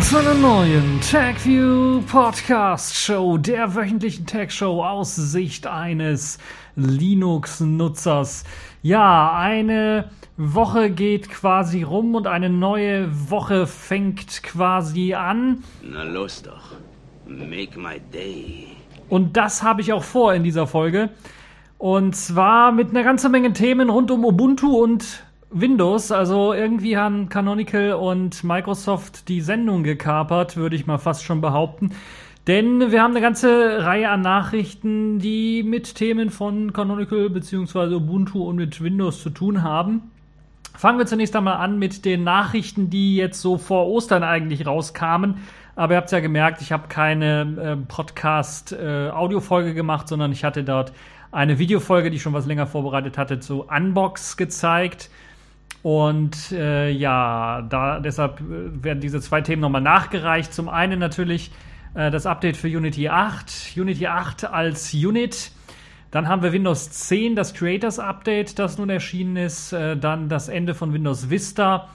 willkommen zu einer neuen TagView Podcast Show, der wöchentlichen Tag Show aus Sicht eines Linux-Nutzers. Ja, eine Woche geht quasi rum und eine neue Woche fängt quasi an. Na los doch. Make my day. Und das habe ich auch vor in dieser Folge. Und zwar mit einer ganzen Menge Themen rund um Ubuntu und Windows. Also irgendwie haben Canonical und Microsoft die Sendung gekapert, würde ich mal fast schon behaupten. Denn wir haben eine ganze Reihe an Nachrichten, die mit Themen von Canonical bzw. Ubuntu und mit Windows zu tun haben. Fangen wir zunächst einmal an mit den Nachrichten, die jetzt so vor Ostern eigentlich rauskamen. Aber ihr habt ja gemerkt, ich habe keine äh, Podcast-Audiofolge äh, gemacht, sondern ich hatte dort eine Videofolge, die ich schon was länger vorbereitet hatte, zu Unbox gezeigt. Und äh, ja, da deshalb äh, werden diese zwei Themen nochmal nachgereicht. Zum einen natürlich äh, das Update für Unity 8, Unity 8 als Unit. Dann haben wir Windows 10, das Creators Update, das nun erschienen ist. Äh, dann das Ende von Windows Vista.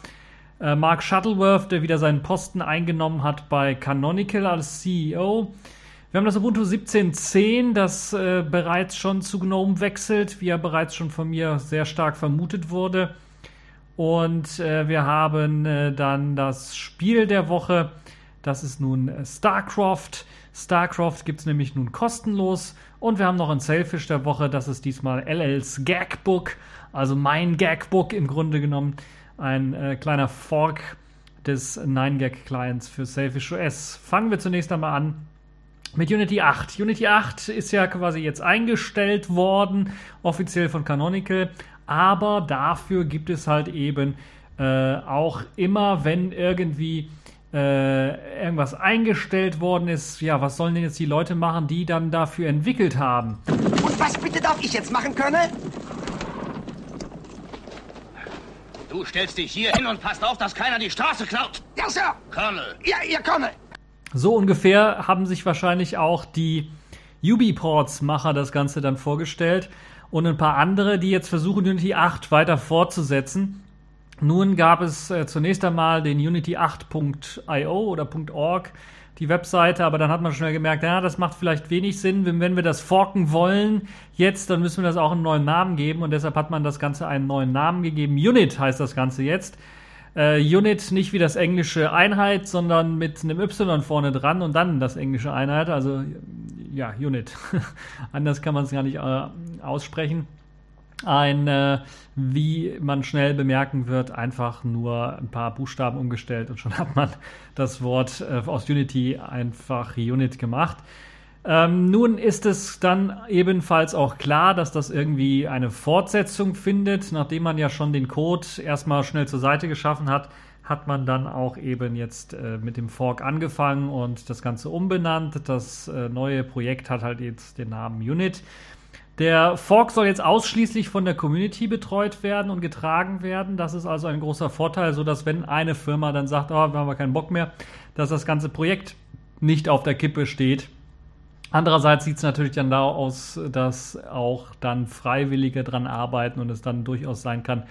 Äh, Mark Shuttleworth, der wieder seinen Posten eingenommen hat bei Canonical als CEO. Wir haben das Ubuntu 17.10, das äh, bereits schon zu GNOME wechselt, wie ja bereits schon von mir sehr stark vermutet wurde. Und äh, wir haben äh, dann das Spiel der Woche. Das ist nun äh, StarCraft. StarCraft gibt es nämlich nun kostenlos. Und wir haben noch ein Selfish der Woche. Das ist diesmal LLs Gagbook. Also mein Gagbook im Grunde genommen. Ein äh, kleiner Fork des 9gag-Clients für Selfish OS. Fangen wir zunächst einmal an mit Unity 8. Unity 8 ist ja quasi jetzt eingestellt worden, offiziell von Canonical, aber dafür gibt es halt eben äh, auch immer, wenn irgendwie äh, irgendwas eingestellt worden ist, ja, was sollen denn jetzt die Leute machen, die dann dafür entwickelt haben? Und was bitte darf ich jetzt machen, Colonel? Du stellst dich hier hin und passt auf, dass keiner die Straße klaut. Ja, Sir. Colonel. Ja, Ihr Colonel. So ungefähr haben sich wahrscheinlich auch die Ubiports-Macher das Ganze dann vorgestellt und ein paar andere, die jetzt versuchen, Unity 8 weiter fortzusetzen. Nun gab es äh, zunächst einmal den Unity 8.io oder .org, die Webseite, aber dann hat man schnell gemerkt, ja, das macht vielleicht wenig Sinn, wenn, wenn wir das forken wollen jetzt, dann müssen wir das auch einen neuen Namen geben und deshalb hat man das Ganze einen neuen Namen gegeben. Unit heißt das Ganze jetzt. Äh, Unit nicht wie das englische Einheit, sondern mit einem Y vorne dran und dann das englische Einheit, also ja, Unit. Anders kann man es gar nicht äh, aussprechen. Ein, äh, wie man schnell bemerken wird, einfach nur ein paar Buchstaben umgestellt und schon hat man das Wort äh, aus Unity einfach Unit gemacht. Ähm, nun ist es dann ebenfalls auch klar, dass das irgendwie eine Fortsetzung findet, nachdem man ja schon den Code erstmal schnell zur Seite geschaffen hat hat man dann auch eben jetzt äh, mit dem Fork angefangen und das Ganze umbenannt. Das äh, neue Projekt hat halt jetzt den Namen Unit. Der Fork soll jetzt ausschließlich von der Community betreut werden und getragen werden. Das ist also ein großer Vorteil, so dass wenn eine Firma dann sagt, oh, wir haben keinen Bock mehr, dass das ganze Projekt nicht auf der Kippe steht. Andererseits sieht es natürlich dann da aus, dass auch dann Freiwillige dran arbeiten und es dann durchaus sein kann,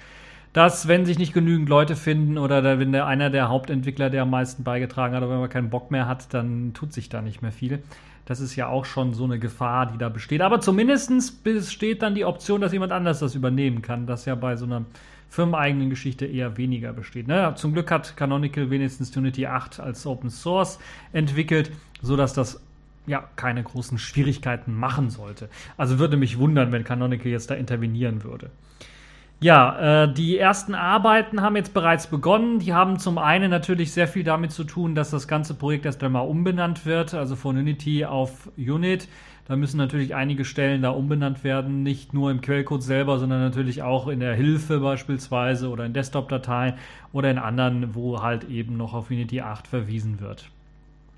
dass, wenn sich nicht genügend Leute finden oder wenn der, einer der Hauptentwickler, der am meisten beigetragen hat, oder wenn man keinen Bock mehr hat, dann tut sich da nicht mehr viel. Das ist ja auch schon so eine Gefahr, die da besteht. Aber zumindest besteht dann die Option, dass jemand anders das übernehmen kann, das ja bei so einer firmeneigenen Geschichte eher weniger besteht. Ne? Zum Glück hat Canonical wenigstens Unity 8 als Open Source entwickelt, sodass das ja keine großen Schwierigkeiten machen sollte. Also würde mich wundern, wenn Canonical jetzt da intervenieren würde. Ja, äh, die ersten Arbeiten haben jetzt bereits begonnen. Die haben zum einen natürlich sehr viel damit zu tun, dass das ganze Projekt erst einmal umbenannt wird, also von Unity auf Unit. Da müssen natürlich einige Stellen da umbenannt werden, nicht nur im Quellcode selber, sondern natürlich auch in der Hilfe beispielsweise oder in Desktop-Dateien oder in anderen, wo halt eben noch auf Unity 8 verwiesen wird.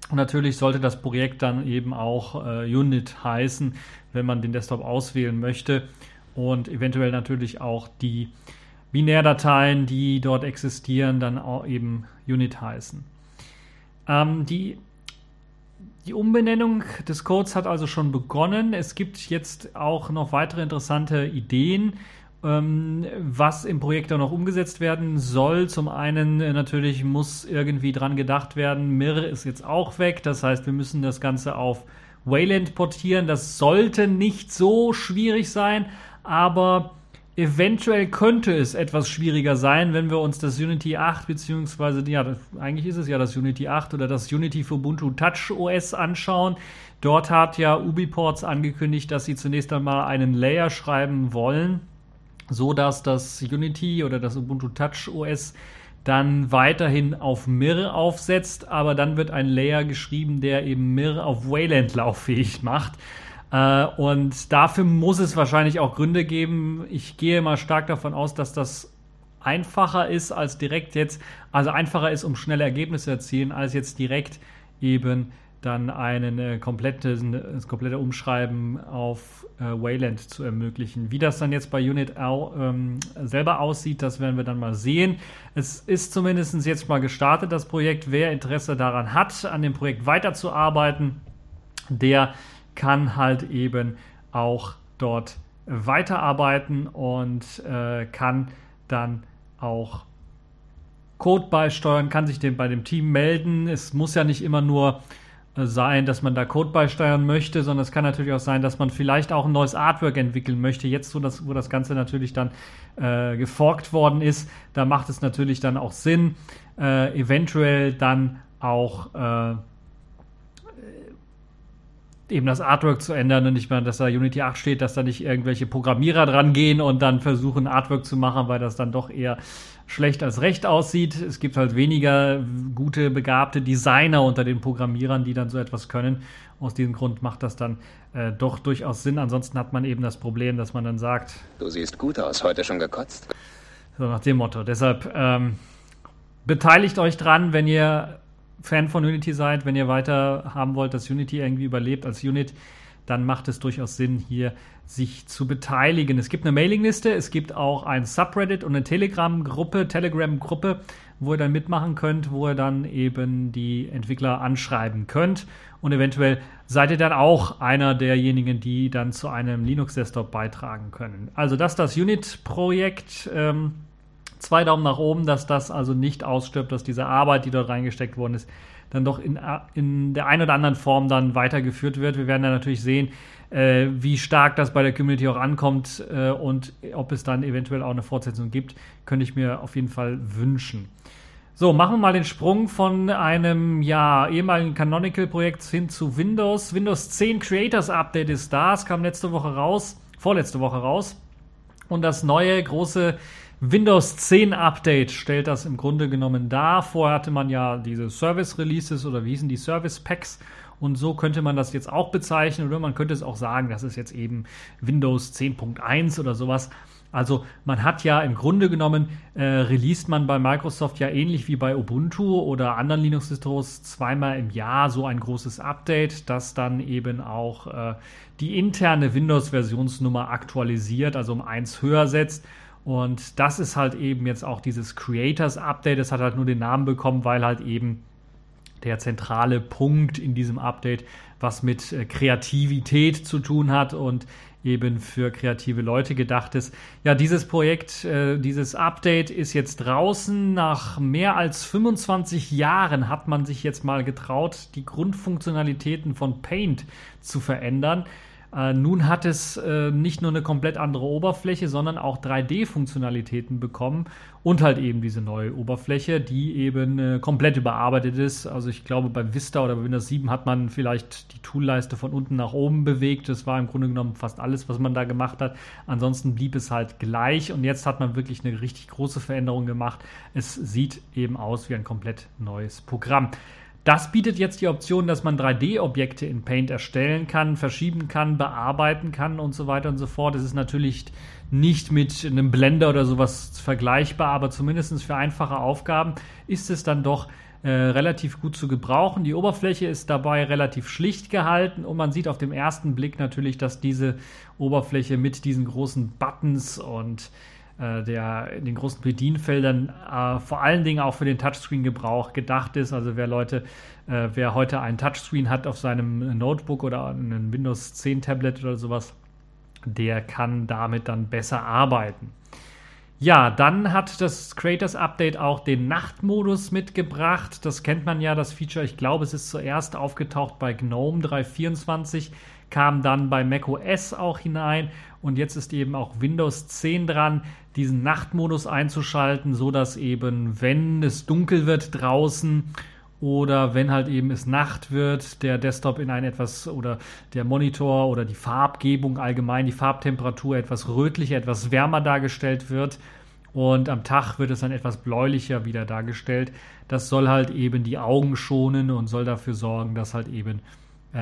Und natürlich sollte das Projekt dann eben auch äh, Unit heißen, wenn man den Desktop auswählen möchte und eventuell natürlich auch die Binärdateien, die dort existieren, dann auch eben Unit heißen. Ähm, die, die Umbenennung des Codes hat also schon begonnen. Es gibt jetzt auch noch weitere interessante Ideen was im Projekt auch noch umgesetzt werden soll. Zum einen äh, natürlich muss irgendwie dran gedacht werden, Mir ist jetzt auch weg. Das heißt, wir müssen das Ganze auf Wayland portieren. Das sollte nicht so schwierig sein, aber eventuell könnte es etwas schwieriger sein, wenn wir uns das Unity 8 beziehungsweise ja, das, eigentlich ist es ja das Unity 8 oder das Unity für Ubuntu Touch OS anschauen. Dort hat ja Ubiports angekündigt, dass sie zunächst einmal einen Layer schreiben wollen so dass das Unity oder das Ubuntu Touch OS dann weiterhin auf Mir aufsetzt, aber dann wird ein Layer geschrieben, der eben Mir auf Wayland lauffähig macht. Äh, und dafür muss es wahrscheinlich auch Gründe geben. Ich gehe mal stark davon aus, dass das einfacher ist als direkt jetzt, also einfacher ist, um schnelle Ergebnisse zu erzielen, als jetzt direkt eben dann einen äh, kompletten, das komplette Umschreiben auf äh, Wayland zu ermöglichen. Wie das dann jetzt bei Unit au, ähm, selber aussieht, das werden wir dann mal sehen. Es ist zumindest jetzt mal gestartet, das Projekt. Wer Interesse daran hat, an dem Projekt weiterzuarbeiten, der kann halt eben auch dort weiterarbeiten und äh, kann dann auch Code beisteuern, kann sich dem bei dem Team melden. Es muss ja nicht immer nur sein, dass man da Code beisteuern möchte, sondern es kann natürlich auch sein, dass man vielleicht auch ein neues Artwork entwickeln möchte. Jetzt, wo das, wo das Ganze natürlich dann äh, geforkt worden ist, da macht es natürlich dann auch Sinn, äh, eventuell dann auch äh, eben das Artwork zu ändern und nicht mehr, dass da Unity 8 steht, dass da nicht irgendwelche Programmierer dran gehen und dann versuchen Artwork zu machen, weil das dann doch eher schlecht als recht aussieht. Es gibt halt weniger gute, begabte Designer unter den Programmierern, die dann so etwas können. Aus diesem Grund macht das dann äh, doch durchaus Sinn. Ansonsten hat man eben das Problem, dass man dann sagt: Du siehst gut aus, heute schon gekotzt. So nach dem Motto. Deshalb ähm, beteiligt euch dran, wenn ihr Fan von Unity seid, wenn ihr weiter haben wollt, dass Unity irgendwie überlebt als Unit dann macht es durchaus Sinn, hier sich zu beteiligen. Es gibt eine Mailingliste, es gibt auch ein Subreddit und eine Telegram-Gruppe, Telegram-Gruppe, wo ihr dann mitmachen könnt, wo ihr dann eben die Entwickler anschreiben könnt. Und eventuell seid ihr dann auch einer derjenigen, die dann zu einem Linux-Desktop beitragen können. Also das ist das Unit-Projekt. Ähm, zwei Daumen nach oben, dass das also nicht ausstirbt, dass diese Arbeit, die dort reingesteckt worden ist, dann doch in, in der einen oder anderen Form dann weitergeführt wird. Wir werden dann natürlich sehen, äh, wie stark das bei der Community auch ankommt äh, und ob es dann eventuell auch eine Fortsetzung gibt, könnte ich mir auf jeden Fall wünschen. So, machen wir mal den Sprung von einem ja, ehemaligen Canonical-Projekt hin zu Windows. Windows 10 Creators Update ist da. Es kam letzte Woche raus, vorletzte Woche raus. Und das neue große Windows 10 Update stellt das im Grunde genommen dar. Vorher hatte man ja diese Service Releases oder wie hießen die Service Packs. Und so könnte man das jetzt auch bezeichnen oder man könnte es auch sagen, das ist jetzt eben Windows 10.1 oder sowas. Also man hat ja im Grunde genommen, äh, released man bei Microsoft ja ähnlich wie bei Ubuntu oder anderen Linux-Distros zweimal im Jahr so ein großes Update, das dann eben auch äh, die interne Windows-Versionsnummer aktualisiert, also um eins höher setzt. Und das ist halt eben jetzt auch dieses Creators Update. Das hat halt nur den Namen bekommen, weil halt eben der zentrale Punkt in diesem Update was mit äh, Kreativität zu tun hat und eben für kreative Leute gedacht ist. Ja, dieses Projekt, äh, dieses Update ist jetzt draußen. Nach mehr als 25 Jahren hat man sich jetzt mal getraut, die Grundfunktionalitäten von Paint zu verändern. Äh, nun hat es nicht nur eine komplett andere Oberfläche, sondern auch 3D-Funktionalitäten bekommen und halt eben diese neue Oberfläche, die eben äh, komplett überarbeitet ist. Also ich glaube, bei Vista oder bei Windows 7 hat man vielleicht die Toolleiste von unten nach oben bewegt. Das war im Grunde genommen fast alles, was man da gemacht hat. Ansonsten blieb es halt gleich und jetzt hat man wirklich eine richtig große Veränderung gemacht. Es sieht eben aus wie ein komplett neues Programm. Das bietet jetzt die Option, dass man 3D-Objekte in Paint erstellen kann, verschieben kann, bearbeiten kann und so weiter und so fort. Es ist natürlich nicht mit einem Blender oder sowas vergleichbar, aber zumindest für einfache Aufgaben ist es dann doch äh, relativ gut zu gebrauchen. Die Oberfläche ist dabei relativ schlicht gehalten und man sieht auf dem ersten Blick natürlich, dass diese Oberfläche mit diesen großen Buttons und der in den großen Bedienfeldern äh, vor allen Dingen auch für den Touchscreen-Gebrauch gedacht ist. Also wer Leute, äh, wer heute ein Touchscreen hat auf seinem Notebook oder ein Windows 10 Tablet oder sowas, der kann damit dann besser arbeiten. Ja, dann hat das Creators Update auch den Nachtmodus mitgebracht. Das kennt man ja, das Feature. Ich glaube, es ist zuerst aufgetaucht bei GNOME 3.24, kam dann bei macOS auch hinein und jetzt ist eben auch Windows 10 dran, diesen Nachtmodus einzuschalten, so dass eben, wenn es dunkel wird draußen oder wenn halt eben es Nacht wird, der Desktop in ein etwas oder der Monitor oder die Farbgebung allgemein, die Farbtemperatur etwas rötlicher, etwas wärmer dargestellt wird und am Tag wird es dann etwas bläulicher wieder dargestellt. Das soll halt eben die Augen schonen und soll dafür sorgen, dass halt eben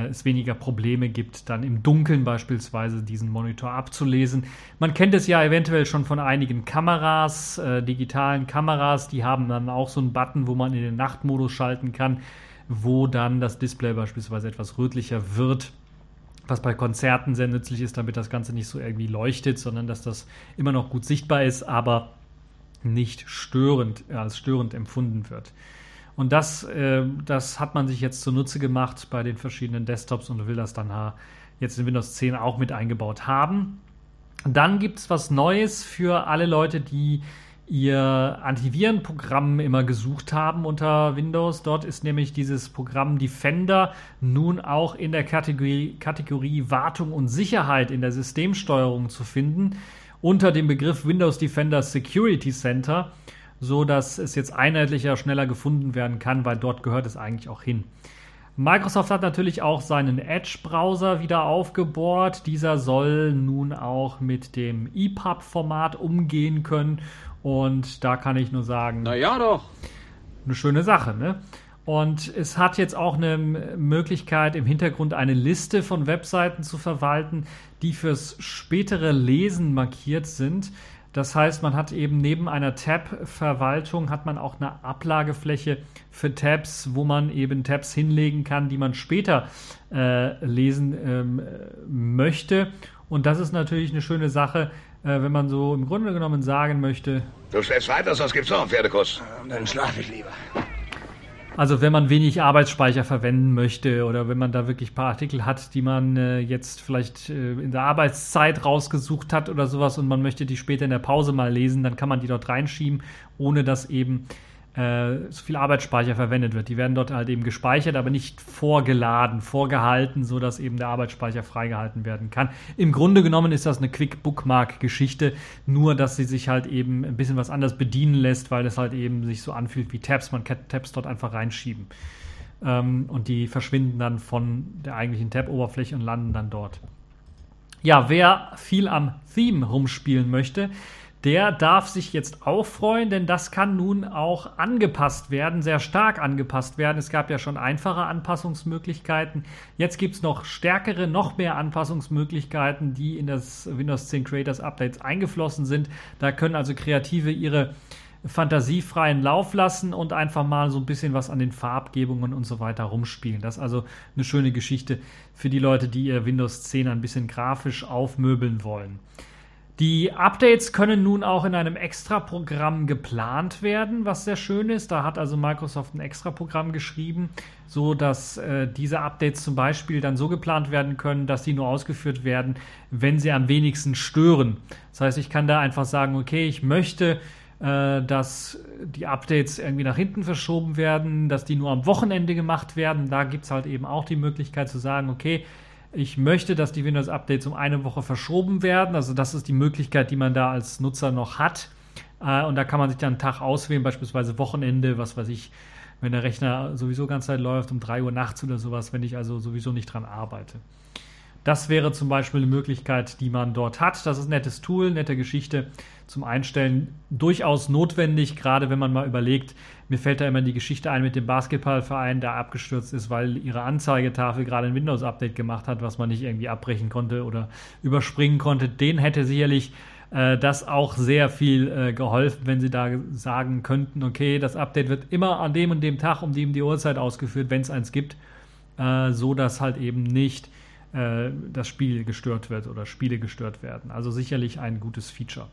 es weniger Probleme gibt, dann im Dunkeln beispielsweise diesen Monitor abzulesen. Man kennt es ja eventuell schon von einigen Kameras, äh, digitalen Kameras, die haben dann auch so einen Button, wo man in den Nachtmodus schalten kann, wo dann das Display beispielsweise etwas rötlicher wird. Was bei Konzerten sehr nützlich ist, damit das Ganze nicht so irgendwie leuchtet, sondern dass das immer noch gut sichtbar ist, aber nicht störend, als störend empfunden wird. Und das, äh, das hat man sich jetzt zunutze gemacht bei den verschiedenen Desktops und will das dann jetzt in Windows 10 auch mit eingebaut haben. Dann gibt es was Neues für alle Leute, die ihr Antivirenprogramm immer gesucht haben unter Windows. Dort ist nämlich dieses Programm Defender nun auch in der Kategorie, Kategorie Wartung und Sicherheit in der Systemsteuerung zu finden unter dem Begriff Windows Defender Security Center so dass es jetzt einheitlicher, schneller gefunden werden kann, weil dort gehört es eigentlich auch hin. Microsoft hat natürlich auch seinen Edge-Browser wieder aufgebohrt. Dieser soll nun auch mit dem EPUB-Format umgehen können. Und da kann ich nur sagen. Na ja, doch. Eine schöne Sache, ne? Und es hat jetzt auch eine Möglichkeit, im Hintergrund eine Liste von Webseiten zu verwalten, die fürs spätere Lesen markiert sind. Das heißt, man hat eben neben einer Tab-Verwaltung hat man auch eine Ablagefläche für Tabs, wo man eben Tabs hinlegen kann, die man später äh, lesen ähm, möchte. Und das ist natürlich eine schöne Sache, äh, wenn man so im Grunde genommen sagen möchte. Du stellst weiter, sonst gibt's noch einen Pferdekuss. Dann schlaf ich lieber. Also wenn man wenig Arbeitsspeicher verwenden möchte oder wenn man da wirklich ein paar Artikel hat, die man äh, jetzt vielleicht äh, in der Arbeitszeit rausgesucht hat oder sowas und man möchte die später in der Pause mal lesen, dann kann man die dort reinschieben, ohne dass eben äh, so viel Arbeitsspeicher verwendet wird. Die werden dort halt eben gespeichert, aber nicht vorgeladen, vorgehalten, sodass eben der Arbeitsspeicher freigehalten werden kann. Im Grunde genommen ist das eine Quick Bookmark Geschichte, nur dass sie sich halt eben ein bisschen was anders bedienen lässt, weil es halt eben sich so anfühlt wie Tabs. Man kann Tabs dort einfach reinschieben. Ähm, und die verschwinden dann von der eigentlichen Tab-Oberfläche und landen dann dort. Ja, wer viel am Theme rumspielen möchte, der darf sich jetzt auch freuen, denn das kann nun auch angepasst werden, sehr stark angepasst werden. Es gab ja schon einfache Anpassungsmöglichkeiten. Jetzt gibt es noch stärkere, noch mehr Anpassungsmöglichkeiten, die in das Windows 10 Creators Updates eingeflossen sind. Da können also Kreative ihre fantasiefreien Lauf lassen und einfach mal so ein bisschen was an den Farbgebungen und so weiter rumspielen. Das ist also eine schöne Geschichte für die Leute, die ihr Windows 10 ein bisschen grafisch aufmöbeln wollen. Die Updates können nun auch in einem Extra-Programm geplant werden, was sehr schön ist. Da hat also Microsoft ein Extra-Programm geschrieben, so dass äh, diese Updates zum Beispiel dann so geplant werden können, dass sie nur ausgeführt werden, wenn sie am wenigsten stören. Das heißt, ich kann da einfach sagen, okay, ich möchte, äh, dass die Updates irgendwie nach hinten verschoben werden, dass die nur am Wochenende gemacht werden. Da gibt es halt eben auch die Möglichkeit zu sagen, okay, ich möchte, dass die Windows-Updates um eine Woche verschoben werden. Also das ist die Möglichkeit, die man da als Nutzer noch hat. Äh, und da kann man sich dann einen Tag auswählen, beispielsweise Wochenende, was weiß ich, wenn der Rechner sowieso ganze Zeit läuft, um 3 Uhr nachts oder sowas, wenn ich also sowieso nicht dran arbeite. Das wäre zum Beispiel eine Möglichkeit, die man dort hat. Das ist ein nettes Tool, nette Geschichte zum Einstellen. Durchaus notwendig, gerade wenn man mal überlegt, mir fällt da immer die Geschichte ein mit dem Basketballverein, der abgestürzt ist, weil ihre Anzeigetafel gerade ein Windows-Update gemacht hat, was man nicht irgendwie abbrechen konnte oder überspringen konnte. Den hätte sicherlich äh, das auch sehr viel äh, geholfen, wenn sie da sagen könnten, okay, das Update wird immer an dem und dem Tag um die, um die Uhrzeit ausgeführt, wenn es eins gibt, äh, so dass halt eben nicht äh, das Spiel gestört wird oder Spiele gestört werden. Also sicherlich ein gutes Feature.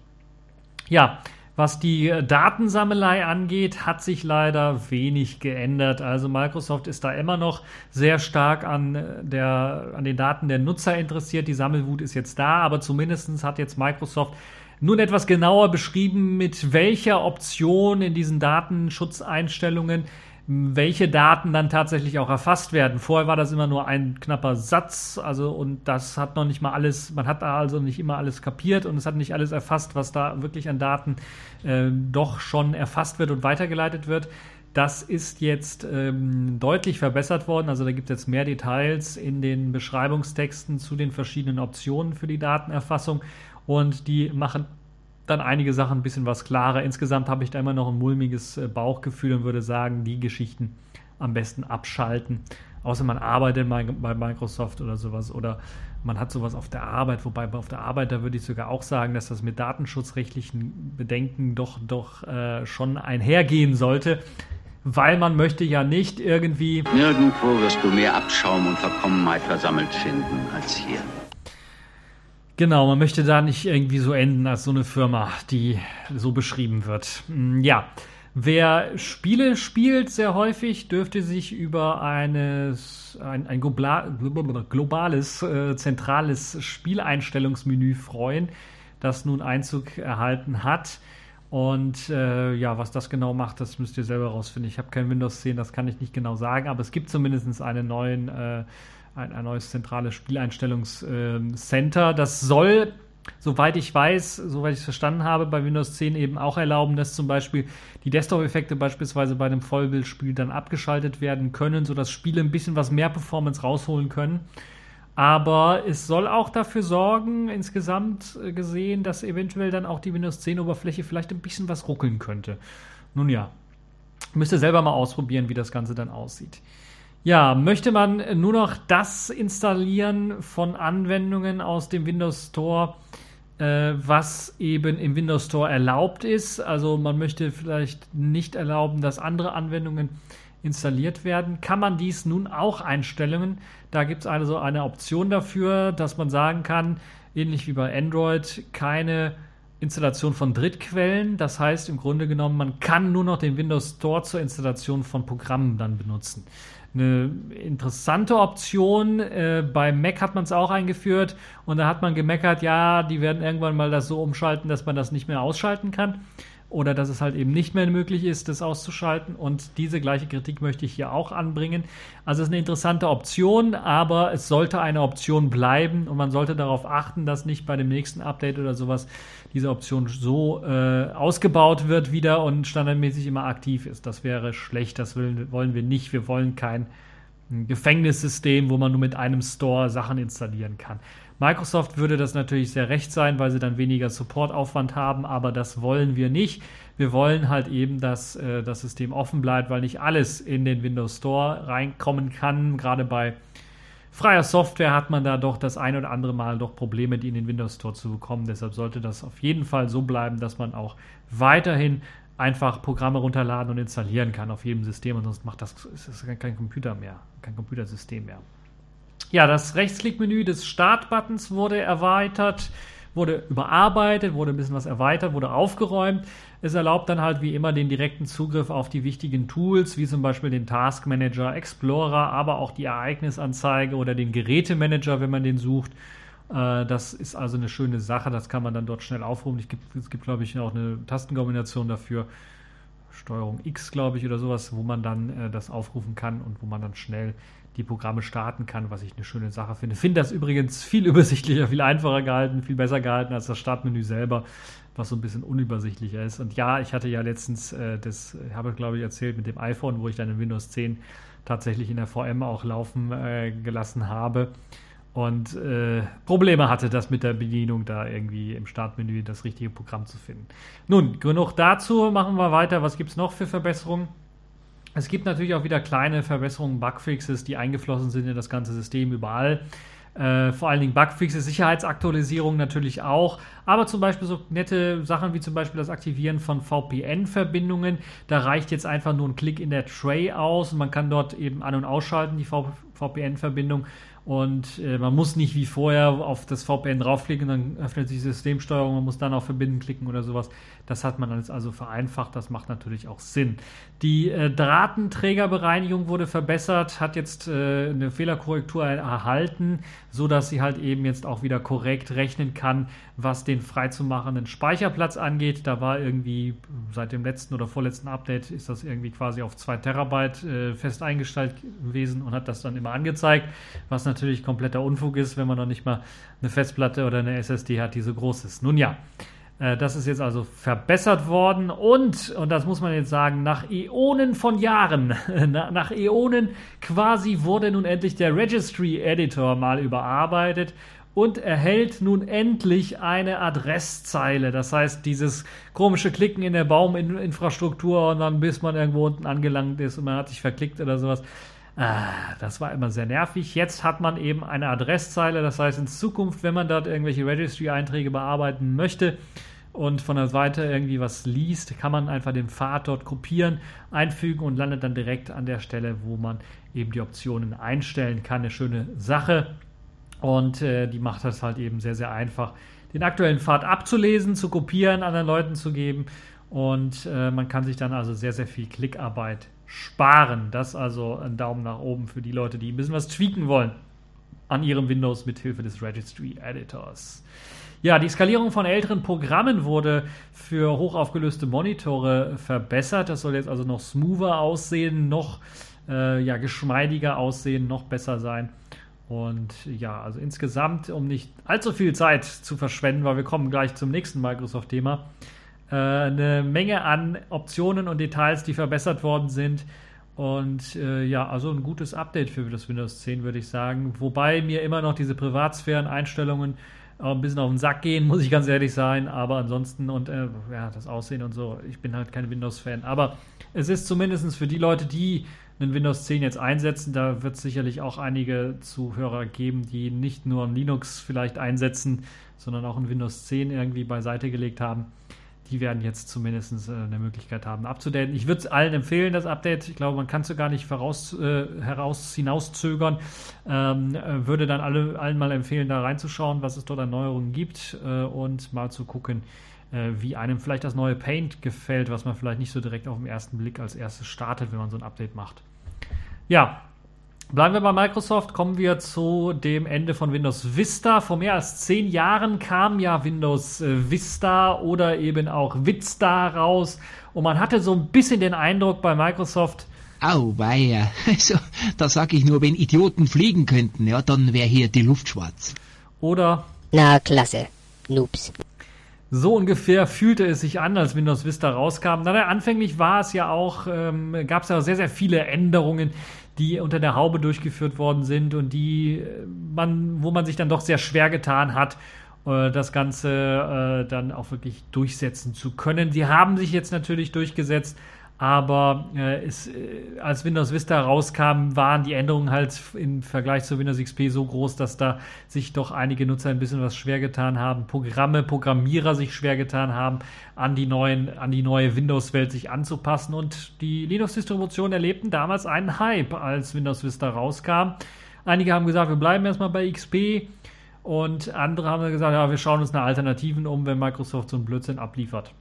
Ja, Was die Datensammelei angeht, hat sich leider wenig geändert. Also Microsoft ist da immer noch sehr stark an, der, an den Daten der Nutzer interessiert. Die Sammelwut ist jetzt da, aber zumindest hat jetzt Microsoft nun etwas genauer beschrieben, mit welcher Option in diesen Datenschutzeinstellungen welche Daten dann tatsächlich auch erfasst werden. Vorher war das immer nur ein knapper Satz, also und das hat noch nicht mal alles, man hat da also nicht immer alles kapiert und es hat nicht alles erfasst, was da wirklich an Daten äh, doch schon erfasst wird und weitergeleitet wird. Das ist jetzt ähm, deutlich verbessert worden. Also da gibt es jetzt mehr Details in den Beschreibungstexten zu den verschiedenen Optionen für die Datenerfassung und die machen dann einige Sachen ein bisschen was klarer. Insgesamt habe ich da immer noch ein mulmiges äh, Bauchgefühl und würde sagen, die Geschichten am besten abschalten. Außer man arbeitet bei Microsoft oder sowas oder man hat sowas auf der Arbeit, wobei auf der Arbeit, da würde ich sogar auch sagen, dass das mit datenschutzrechtlichen Bedenken doch, doch äh, schon einhergehen sollte, weil man möchte ja nicht irgendwie. Nirgendwo wirst du mehr Abschaum und Verkommenheit versammelt finden als hier. Genau, man möchte da nicht irgendwie so enden als so eine Firma, die so beschrieben wird. Hm, ja, wer Spiele spielt sehr häufig, dürfte sich über eines, ein, ein globales, äh, zentrales Spieleinstellungsmenü freuen, das nun Einzug erhalten hat. Und äh, ja, was das genau macht, das müsst ihr selber rausfinden. Ich habe kein Windows 10, das kann ich nicht genau sagen, aber es gibt zumindest einen neuen äh, ein, ein neues zentrales Spieleinstellungscenter. Das soll, soweit ich weiß, soweit ich es verstanden habe, bei Windows 10 eben auch erlauben, dass zum Beispiel die Desktop-Effekte beispielsweise bei einem Vollbildspiel dann abgeschaltet werden können, sodass Spiele ein bisschen was mehr Performance rausholen können. Aber es soll auch dafür sorgen, insgesamt gesehen, dass eventuell dann auch die Windows 10 Oberfläche vielleicht ein bisschen was ruckeln könnte. Nun ja, müsst ihr selber mal ausprobieren, wie das Ganze dann aussieht. Ja, möchte man nur noch das installieren von Anwendungen aus dem Windows Store, äh, was eben im Windows Store erlaubt ist. Also man möchte vielleicht nicht erlauben, dass andere Anwendungen installiert werden. Kann man dies nun auch einstellen? Da gibt es also eine Option dafür, dass man sagen kann, ähnlich wie bei Android, keine Installation von Drittquellen. Das heißt im Grunde genommen, man kann nur noch den Windows Store zur Installation von Programmen dann benutzen eine interessante Option. Äh, bei Mac hat man es auch eingeführt und da hat man gemeckert, ja, die werden irgendwann mal das so umschalten, dass man das nicht mehr ausschalten kann oder dass es halt eben nicht mehr möglich ist, das auszuschalten. Und diese gleiche Kritik möchte ich hier auch anbringen. Also es ist eine interessante Option, aber es sollte eine Option bleiben und man sollte darauf achten, dass nicht bei dem nächsten Update oder sowas diese Option so äh, ausgebaut wird wieder und standardmäßig immer aktiv ist. Das wäre schlecht, das will, wollen wir nicht. Wir wollen kein Gefängnissystem, wo man nur mit einem Store Sachen installieren kann. Microsoft würde das natürlich sehr recht sein, weil sie dann weniger Supportaufwand haben, aber das wollen wir nicht. Wir wollen halt eben, dass äh, das System offen bleibt, weil nicht alles in den Windows Store reinkommen kann. Gerade bei freier Software hat man da doch das ein oder andere Mal doch Probleme, die in den Windows Store zu bekommen. Deshalb sollte das auf jeden Fall so bleiben, dass man auch weiterhin einfach Programme runterladen und installieren kann auf jedem System und sonst macht das ist kein Computer mehr, kein Computersystem mehr. Ja, das Rechtsklickmenü des Startbuttons wurde erweitert, wurde überarbeitet, wurde ein bisschen was erweitert, wurde aufgeräumt. Es erlaubt dann halt wie immer den direkten Zugriff auf die wichtigen Tools, wie zum Beispiel den Task Manager, Explorer, aber auch die Ereignisanzeige oder den Gerätemanager, wenn man den sucht. Äh, das ist also eine schöne Sache, das kann man dann dort schnell aufrufen. Es gibt, es gibt glaube ich, auch eine Tastenkombination dafür. Steuerung X, glaube ich, oder sowas, wo man dann äh, das aufrufen kann und wo man dann schnell die Programme starten kann, was ich eine schöne Sache finde. Finde das übrigens viel übersichtlicher, viel einfacher gehalten, viel besser gehalten als das Startmenü selber, was so ein bisschen unübersichtlicher ist. Und ja, ich hatte ja letztens äh, das, habe ich glaube ich erzählt mit dem iPhone, wo ich dann in Windows 10 tatsächlich in der VM auch laufen äh, gelassen habe und äh, Probleme hatte, das mit der Bedienung da irgendwie im Startmenü das richtige Programm zu finden. Nun, genug dazu, machen wir weiter. Was gibt es noch für Verbesserungen? Es gibt natürlich auch wieder kleine Verbesserungen, Bugfixes, die eingeflossen sind in das ganze System überall. Äh, vor allen Dingen Bugfixes, Sicherheitsaktualisierung natürlich auch, aber zum Beispiel so nette Sachen wie zum Beispiel das Aktivieren von VPN-Verbindungen. Da reicht jetzt einfach nur ein Klick in der Tray aus und man kann dort eben an- und ausschalten, die VPN-Verbindung. Und äh, man muss nicht wie vorher auf das VPN draufklicken, dann öffnet sich die Systemsteuerung, man muss dann auf Verbinden klicken oder sowas. Das hat man alles also vereinfacht, das macht natürlich auch Sinn. Die äh, Datenträgerbereinigung wurde verbessert, hat jetzt äh, eine Fehlerkorrektur erhalten, so dass sie halt eben jetzt auch wieder korrekt rechnen kann, was den freizumachenden Speicherplatz angeht. Da war irgendwie seit dem letzten oder vorletzten Update ist das irgendwie quasi auf 2 Terabyte äh, fest eingestellt gewesen und hat das dann immer angezeigt, was natürlich kompletter Unfug ist, wenn man noch nicht mal eine Festplatte oder eine SSD hat, die so groß ist. Nun ja, äh, das ist jetzt also verbessert worden und, und das muss man jetzt sagen, nach Äonen von Jahren, nach Äonen quasi wurde nun endlich der Registry Editor mal überarbeitet und erhält nun endlich eine Adresszeile. Das heißt, dieses komische Klicken in der Bauminfrastruktur und dann bis man irgendwo unten angelangt ist und man hat sich verklickt oder sowas. Ah, das war immer sehr nervig. Jetzt hat man eben eine Adresszeile. Das heißt, in Zukunft, wenn man dort irgendwelche Registry-Einträge bearbeiten möchte, und von der Seite irgendwie was liest, kann man einfach den Pfad dort kopieren, einfügen und landet dann direkt an der Stelle, wo man eben die Optionen einstellen kann. Eine schöne Sache und äh, die macht das halt eben sehr, sehr einfach, den aktuellen Pfad abzulesen, zu kopieren, anderen Leuten zu geben und äh, man kann sich dann also sehr, sehr viel Klickarbeit sparen. Das also ein Daumen nach oben für die Leute, die ein bisschen was tweaken wollen an ihrem Windows mit Hilfe des Registry Editors. Ja, die Skalierung von älteren Programmen wurde für hochaufgelöste Monitore verbessert. Das soll jetzt also noch smoother aussehen, noch äh, ja, geschmeidiger aussehen, noch besser sein. Und ja, also insgesamt, um nicht allzu viel Zeit zu verschwenden, weil wir kommen gleich zum nächsten Microsoft-Thema, äh, eine Menge an Optionen und Details, die verbessert worden sind. Und äh, ja, also ein gutes Update für das Windows 10, würde ich sagen. Wobei mir immer noch diese Privatsphären-Einstellungen ein bisschen auf den Sack gehen, muss ich ganz ehrlich sein. Aber ansonsten und äh, ja, das Aussehen und so, ich bin halt kein Windows-Fan. Aber es ist zumindest für die Leute, die einen Windows 10 jetzt einsetzen, da wird es sicherlich auch einige Zuhörer geben, die nicht nur ein Linux vielleicht einsetzen, sondern auch ein Windows 10 irgendwie beiseite gelegt haben die werden jetzt zumindest äh, eine Möglichkeit haben, abzudaten. Ich würde es allen empfehlen, das Update. Ich glaube, man kann es so gar nicht voraus, äh, heraus hinauszögern. Ähm, äh, würde dann alle, allen mal empfehlen, da reinzuschauen, was es dort an Neuerungen gibt äh, und mal zu gucken, äh, wie einem vielleicht das neue Paint gefällt, was man vielleicht nicht so direkt auf den ersten Blick als erstes startet, wenn man so ein Update macht. Ja, Bleiben wir bei Microsoft, kommen wir zu dem Ende von Windows Vista. Vor mehr als zehn Jahren kam ja Windows äh, Vista oder eben auch Vista raus. Und man hatte so ein bisschen den Eindruck bei Microsoft, Au, weia. Also, da sag ich nur, wenn Idioten fliegen könnten, ja, dann wäre hier die Luft schwarz. Oder? Na, klasse. Noobs. So ungefähr fühlte es sich an, als Windows Vista rauskam. Na, anfänglich war es ja auch, ähm, gab es ja sehr, sehr viele Änderungen die unter der Haube durchgeführt worden sind und die äh, man, wo man sich dann doch sehr schwer getan hat, äh, das Ganze äh, dann auch wirklich durchsetzen zu können. Sie haben sich jetzt natürlich durchgesetzt, aber äh, es, äh, als Windows Vista rauskam, waren die Änderungen halt im Vergleich zu Windows XP so groß, dass da sich doch einige Nutzer ein bisschen was schwer getan haben, Programme, Programmierer sich schwer getan haben, an die neuen, an die neue Windows-Welt sich anzupassen. Und die Linux-Distributionen erlebten damals einen Hype, als Windows Vista rauskam. Einige haben gesagt, wir bleiben erstmal bei XP. Und andere haben gesagt, ja, wir schauen uns nach Alternativen um, wenn Microsoft so einen Blödsinn abliefert.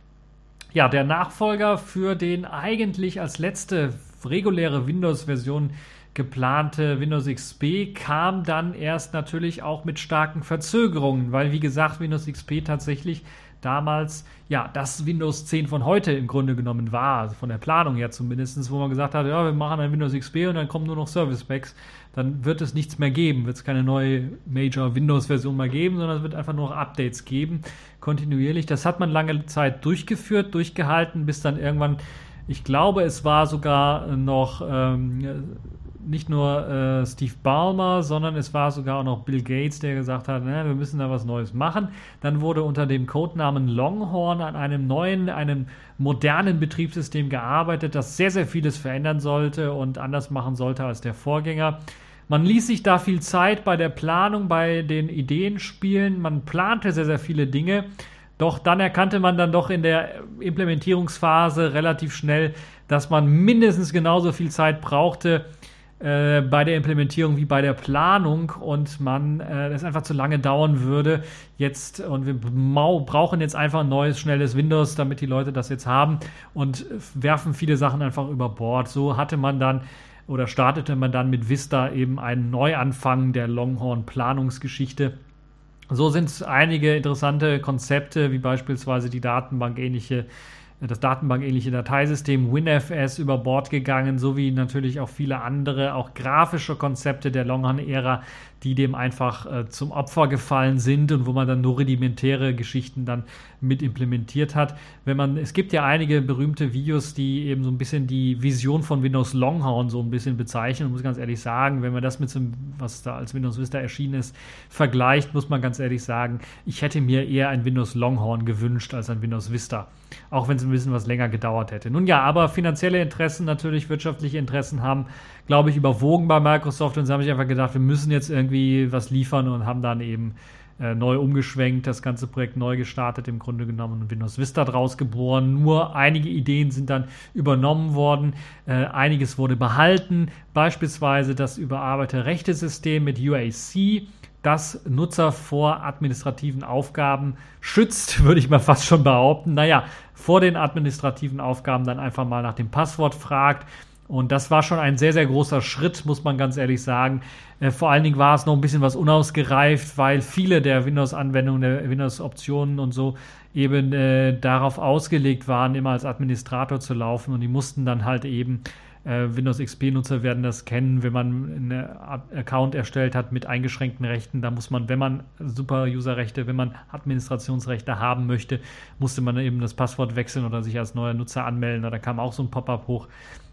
Ja, der Nachfolger für den eigentlich als letzte reguläre Windows-Version geplante Windows XP kam dann erst natürlich auch mit starken Verzögerungen, weil wie gesagt Windows XP tatsächlich damals ja das Windows 10 von heute im Grunde genommen war, also von der Planung her zumindest, wo man gesagt hat, ja, wir machen ein Windows XP und dann kommen nur noch Service Packs, dann wird es nichts mehr geben, wird es keine neue Major Windows Version mehr geben, sondern es wird einfach nur noch Updates geben, kontinuierlich. Das hat man lange Zeit durchgeführt, durchgehalten, bis dann irgendwann ich glaube, es war sogar noch ähm, nicht nur äh, Steve Ballmer, sondern es war sogar auch noch Bill Gates, der gesagt hat, ne, wir müssen da was Neues machen. Dann wurde unter dem Codenamen Longhorn an einem neuen, einem modernen Betriebssystem gearbeitet, das sehr, sehr vieles verändern sollte und anders machen sollte als der Vorgänger. Man ließ sich da viel Zeit bei der Planung, bei den Ideen spielen. Man plante sehr, sehr viele Dinge. Doch dann erkannte man dann doch in der Implementierungsphase relativ schnell, dass man mindestens genauso viel Zeit brauchte, äh, bei der Implementierung wie bei der Planung und man äh, das einfach zu lange dauern würde jetzt und wir brauchen jetzt einfach ein neues schnelles Windows, damit die Leute das jetzt haben und werfen viele Sachen einfach über Bord. So hatte man dann oder startete man dann mit Vista eben einen Neuanfang der Longhorn Planungsgeschichte. So sind es einige interessante Konzepte, wie beispielsweise die datenbankähnliche das datenbankähnliche Dateisystem WinFS über Bord gegangen, sowie natürlich auch viele andere, auch grafische Konzepte der Longhorn-Ära, die dem einfach äh, zum Opfer gefallen sind und wo man dann nur rudimentäre Geschichten dann mit implementiert hat. Wenn man, es gibt ja einige berühmte Videos, die eben so ein bisschen die Vision von Windows Longhorn so ein bisschen bezeichnen. Und muss ganz ehrlich sagen, wenn man das mit so was da als Windows Vista erschienen ist, vergleicht, muss man ganz ehrlich sagen, ich hätte mir eher ein Windows Longhorn gewünscht als ein Windows Vista. Auch wenn es ein bisschen was länger gedauert hätte. Nun ja, aber finanzielle Interessen, natürlich wirtschaftliche Interessen haben, glaube ich, überwogen bei Microsoft und sie haben sich einfach gedacht, wir müssen jetzt irgendwie was liefern und haben dann eben äh, neu umgeschwenkt, das ganze Projekt neu gestartet, im Grunde genommen und Windows Vista draus geboren. Nur einige Ideen sind dann übernommen worden, äh, einiges wurde behalten, beispielsweise das überarbeitete Rechtesystem mit UAC das Nutzer vor administrativen Aufgaben schützt, würde ich mal fast schon behaupten. Naja, vor den administrativen Aufgaben dann einfach mal nach dem Passwort fragt. Und das war schon ein sehr, sehr großer Schritt, muss man ganz ehrlich sagen. Äh, vor allen Dingen war es noch ein bisschen was unausgereift, weil viele der Windows-Anwendungen, der Windows-Optionen und so eben äh, darauf ausgelegt waren, immer als Administrator zu laufen. Und die mussten dann halt eben äh, Windows XP-Nutzer werden das kennen, wenn man einen Account erstellt hat mit eingeschränkten Rechten. Da muss man, wenn man Super-User-Rechte, wenn man Administrationsrechte haben möchte, musste man eben das Passwort wechseln oder sich als neuer Nutzer anmelden. Da kam auch so ein Pop-up hoch.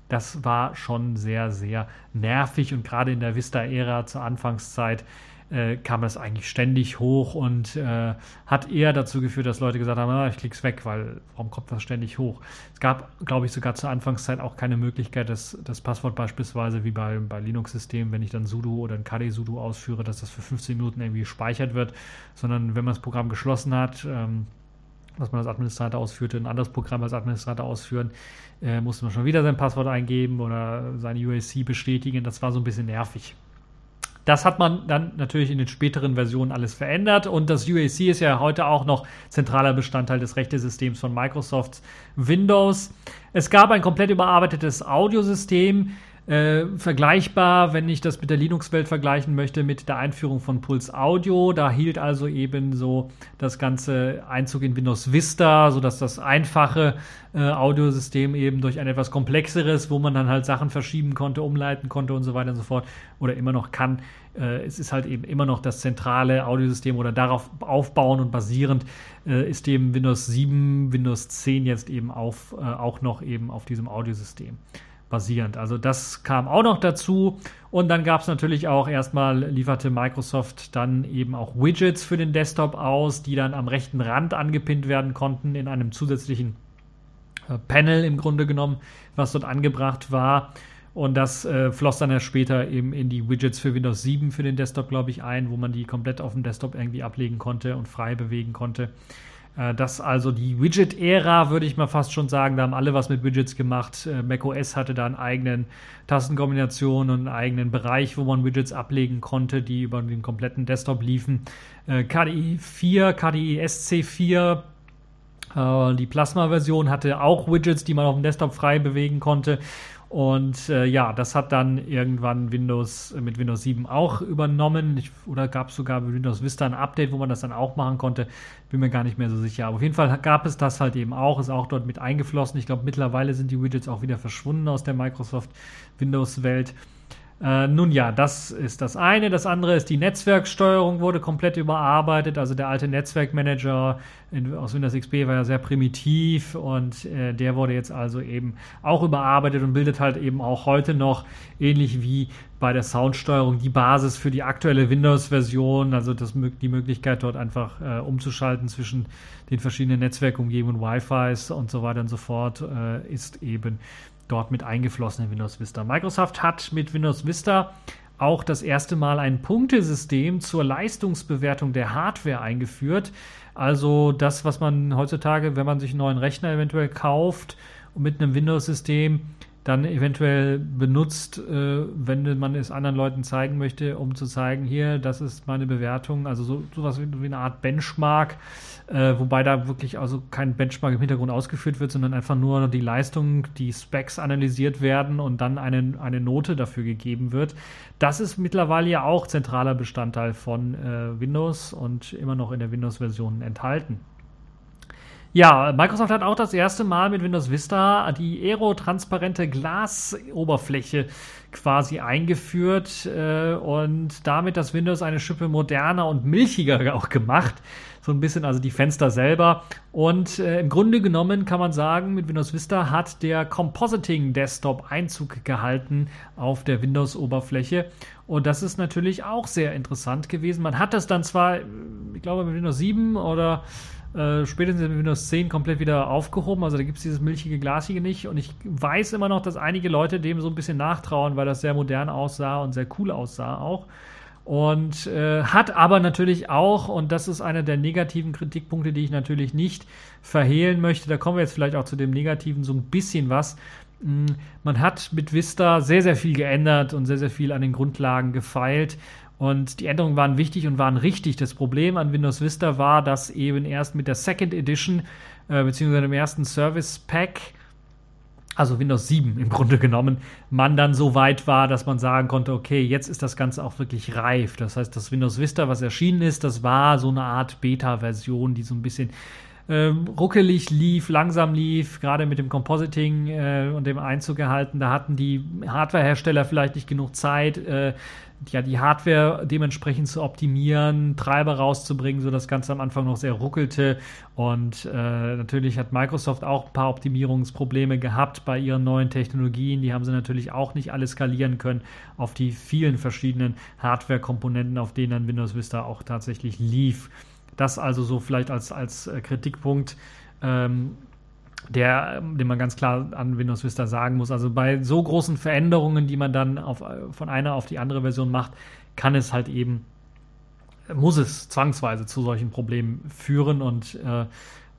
Das war schon sehr, sehr nervig und gerade in der Vista-Ära zur Anfangszeit äh, kam das eigentlich ständig hoch und äh, hat eher dazu geführt, dass Leute gesagt haben, ah, ich klick's weg, weil warum kommt das ständig hoch? Es gab, glaube ich, sogar zur Anfangszeit auch keine Möglichkeit, dass das Passwort beispielsweise wie bei, bei Linux-Systemen, wenn ich dann sudo oder ein KD-sudo ausführe, dass das für 15 Minuten irgendwie gespeichert wird, sondern wenn man das Programm geschlossen hat, ähm, was man als Administrator ausführte, ein anderes Programm als Administrator ausführen, äh, musste man schon wieder sein Passwort eingeben oder seine UAC bestätigen. Das war so ein bisschen nervig. Das hat man dann natürlich in den späteren Versionen alles verändert und das UAC ist ja heute auch noch zentraler Bestandteil des Rechtesystems von Microsoft Windows. Es gab ein komplett überarbeitetes Audiosystem, äh, vergleichbar, wenn ich das mit der Linux-Welt vergleichen möchte, mit der Einführung von Pulse Audio. Da hielt also eben so das ganze Einzug in Windows Vista, sodass das einfache äh, Audiosystem eben durch ein etwas komplexeres, wo man dann halt Sachen verschieben konnte, umleiten konnte und so weiter und so fort oder immer noch kann. Äh, es ist halt eben immer noch das zentrale Audiosystem oder darauf aufbauen und basierend äh, ist eben Windows 7, Windows 10 jetzt eben auf, äh, auch noch eben auf diesem Audiosystem basierend. Also das kam auch noch dazu. Und dann gab es natürlich auch erstmal, lieferte Microsoft dann eben auch Widgets für den Desktop aus, die dann am rechten Rand angepinnt werden konnten in einem zusätzlichen äh, Panel im Grunde genommen, was dort angebracht war. Und das äh, floss dann ja später eben in die Widgets für Windows 7 für den Desktop, glaube ich, ein, wo man die komplett auf dem Desktop irgendwie ablegen konnte und frei bewegen konnte. Äh, das also die Widget-Ära, würde ich mal fast schon sagen. Da haben alle was mit Widgets gemacht. Äh, macOS hatte da einen eigenen Tastenkombination und einen eigenen Bereich, wo man Widgets ablegen konnte, die über den kompletten Desktop liefen. Äh, KDE 4, KDE SC4, die Plasma-Version hatte auch Widgets, die man auf dem Desktop frei bewegen konnte. Und äh, ja, das hat dann irgendwann Windows äh, mit Windows 7 auch übernommen. Ich, oder gab es sogar mit Windows Vista ein Update, wo man das dann auch machen konnte. Bin mir gar nicht mehr so sicher. Aber auf jeden Fall gab es das halt eben auch, ist auch dort mit eingeflossen. Ich glaube, mittlerweile sind die Widgets auch wieder verschwunden aus der Microsoft Windows-Welt. Äh, nun ja, das ist das eine. Das andere ist die Netzwerksteuerung wurde komplett überarbeitet. Also der alte Netzwerkmanager in, aus Windows XP war ja sehr primitiv und äh, der wurde jetzt also eben auch überarbeitet und bildet halt eben auch heute noch ähnlich wie bei der Soundsteuerung die Basis für die aktuelle Windows-Version. Also das, die Möglichkeit dort einfach äh, umzuschalten zwischen den verschiedenen Netzwerkumgebungen, Wi-Fis und so weiter und so fort äh, ist eben dort mit eingeflossen in Windows Vista. Microsoft hat mit Windows Vista auch das erste Mal ein Punktesystem zur Leistungsbewertung der Hardware eingeführt. Also das, was man heutzutage, wenn man sich einen neuen Rechner eventuell kauft und mit einem Windows-System, dann eventuell benutzt, äh, wenn man es anderen Leuten zeigen möchte, um zu zeigen, hier, das ist meine Bewertung, also so sowas wie, wie eine Art Benchmark, äh, wobei da wirklich also kein Benchmark im Hintergrund ausgeführt wird, sondern einfach nur die Leistung, die Specs analysiert werden und dann eine, eine Note dafür gegeben wird. Das ist mittlerweile ja auch zentraler Bestandteil von äh, Windows und immer noch in der Windows-Version enthalten. Ja, Microsoft hat auch das erste Mal mit Windows Vista die aerotransparente Glasoberfläche quasi eingeführt äh, und damit das Windows eine Schippe moderner und milchiger auch gemacht. So ein bisschen also die Fenster selber. Und äh, im Grunde genommen kann man sagen, mit Windows Vista hat der Compositing Desktop Einzug gehalten auf der Windows-Oberfläche. Und das ist natürlich auch sehr interessant gewesen. Man hat das dann zwar, ich glaube, mit Windows 7 oder äh, spätestens mit Windows 10 komplett wieder aufgehoben. Also da gibt es dieses milchige, glasige nicht. Und ich weiß immer noch, dass einige Leute dem so ein bisschen nachtrauen, weil das sehr modern aussah und sehr cool aussah auch. Und äh, hat aber natürlich auch, und das ist einer der negativen Kritikpunkte, die ich natürlich nicht verhehlen möchte, da kommen wir jetzt vielleicht auch zu dem Negativen so ein bisschen was. Hm, man hat mit Vista sehr, sehr viel geändert und sehr, sehr viel an den Grundlagen gefeilt. Und die Änderungen waren wichtig und waren richtig. Das Problem an Windows Vista war, dass eben erst mit der Second Edition äh, beziehungsweise dem ersten Service Pack, also Windows 7 im Grunde genommen, man dann so weit war, dass man sagen konnte, okay, jetzt ist das Ganze auch wirklich reif. Das heißt, das Windows Vista, was erschienen ist, das war so eine Art Beta-Version, die so ein bisschen ähm, ruckelig lief, langsam lief, gerade mit dem Compositing äh, und dem Einzug erhalten. Da hatten die Hardwarehersteller vielleicht nicht genug Zeit, äh, ja, die Hardware dementsprechend zu optimieren, Treiber rauszubringen, so das Ganze am Anfang noch sehr ruckelte. Und äh, natürlich hat Microsoft auch ein paar Optimierungsprobleme gehabt bei ihren neuen Technologien. Die haben sie natürlich auch nicht alle skalieren können auf die vielen verschiedenen Hardware-Komponenten, auf denen dann Windows Vista auch tatsächlich lief. Das also so vielleicht als, als äh, Kritikpunkt. Ähm, der, den man ganz klar an Windows Vista sagen muss. Also bei so großen Veränderungen, die man dann auf, von einer auf die andere Version macht, kann es halt eben, muss es zwangsweise zu solchen Problemen führen und äh,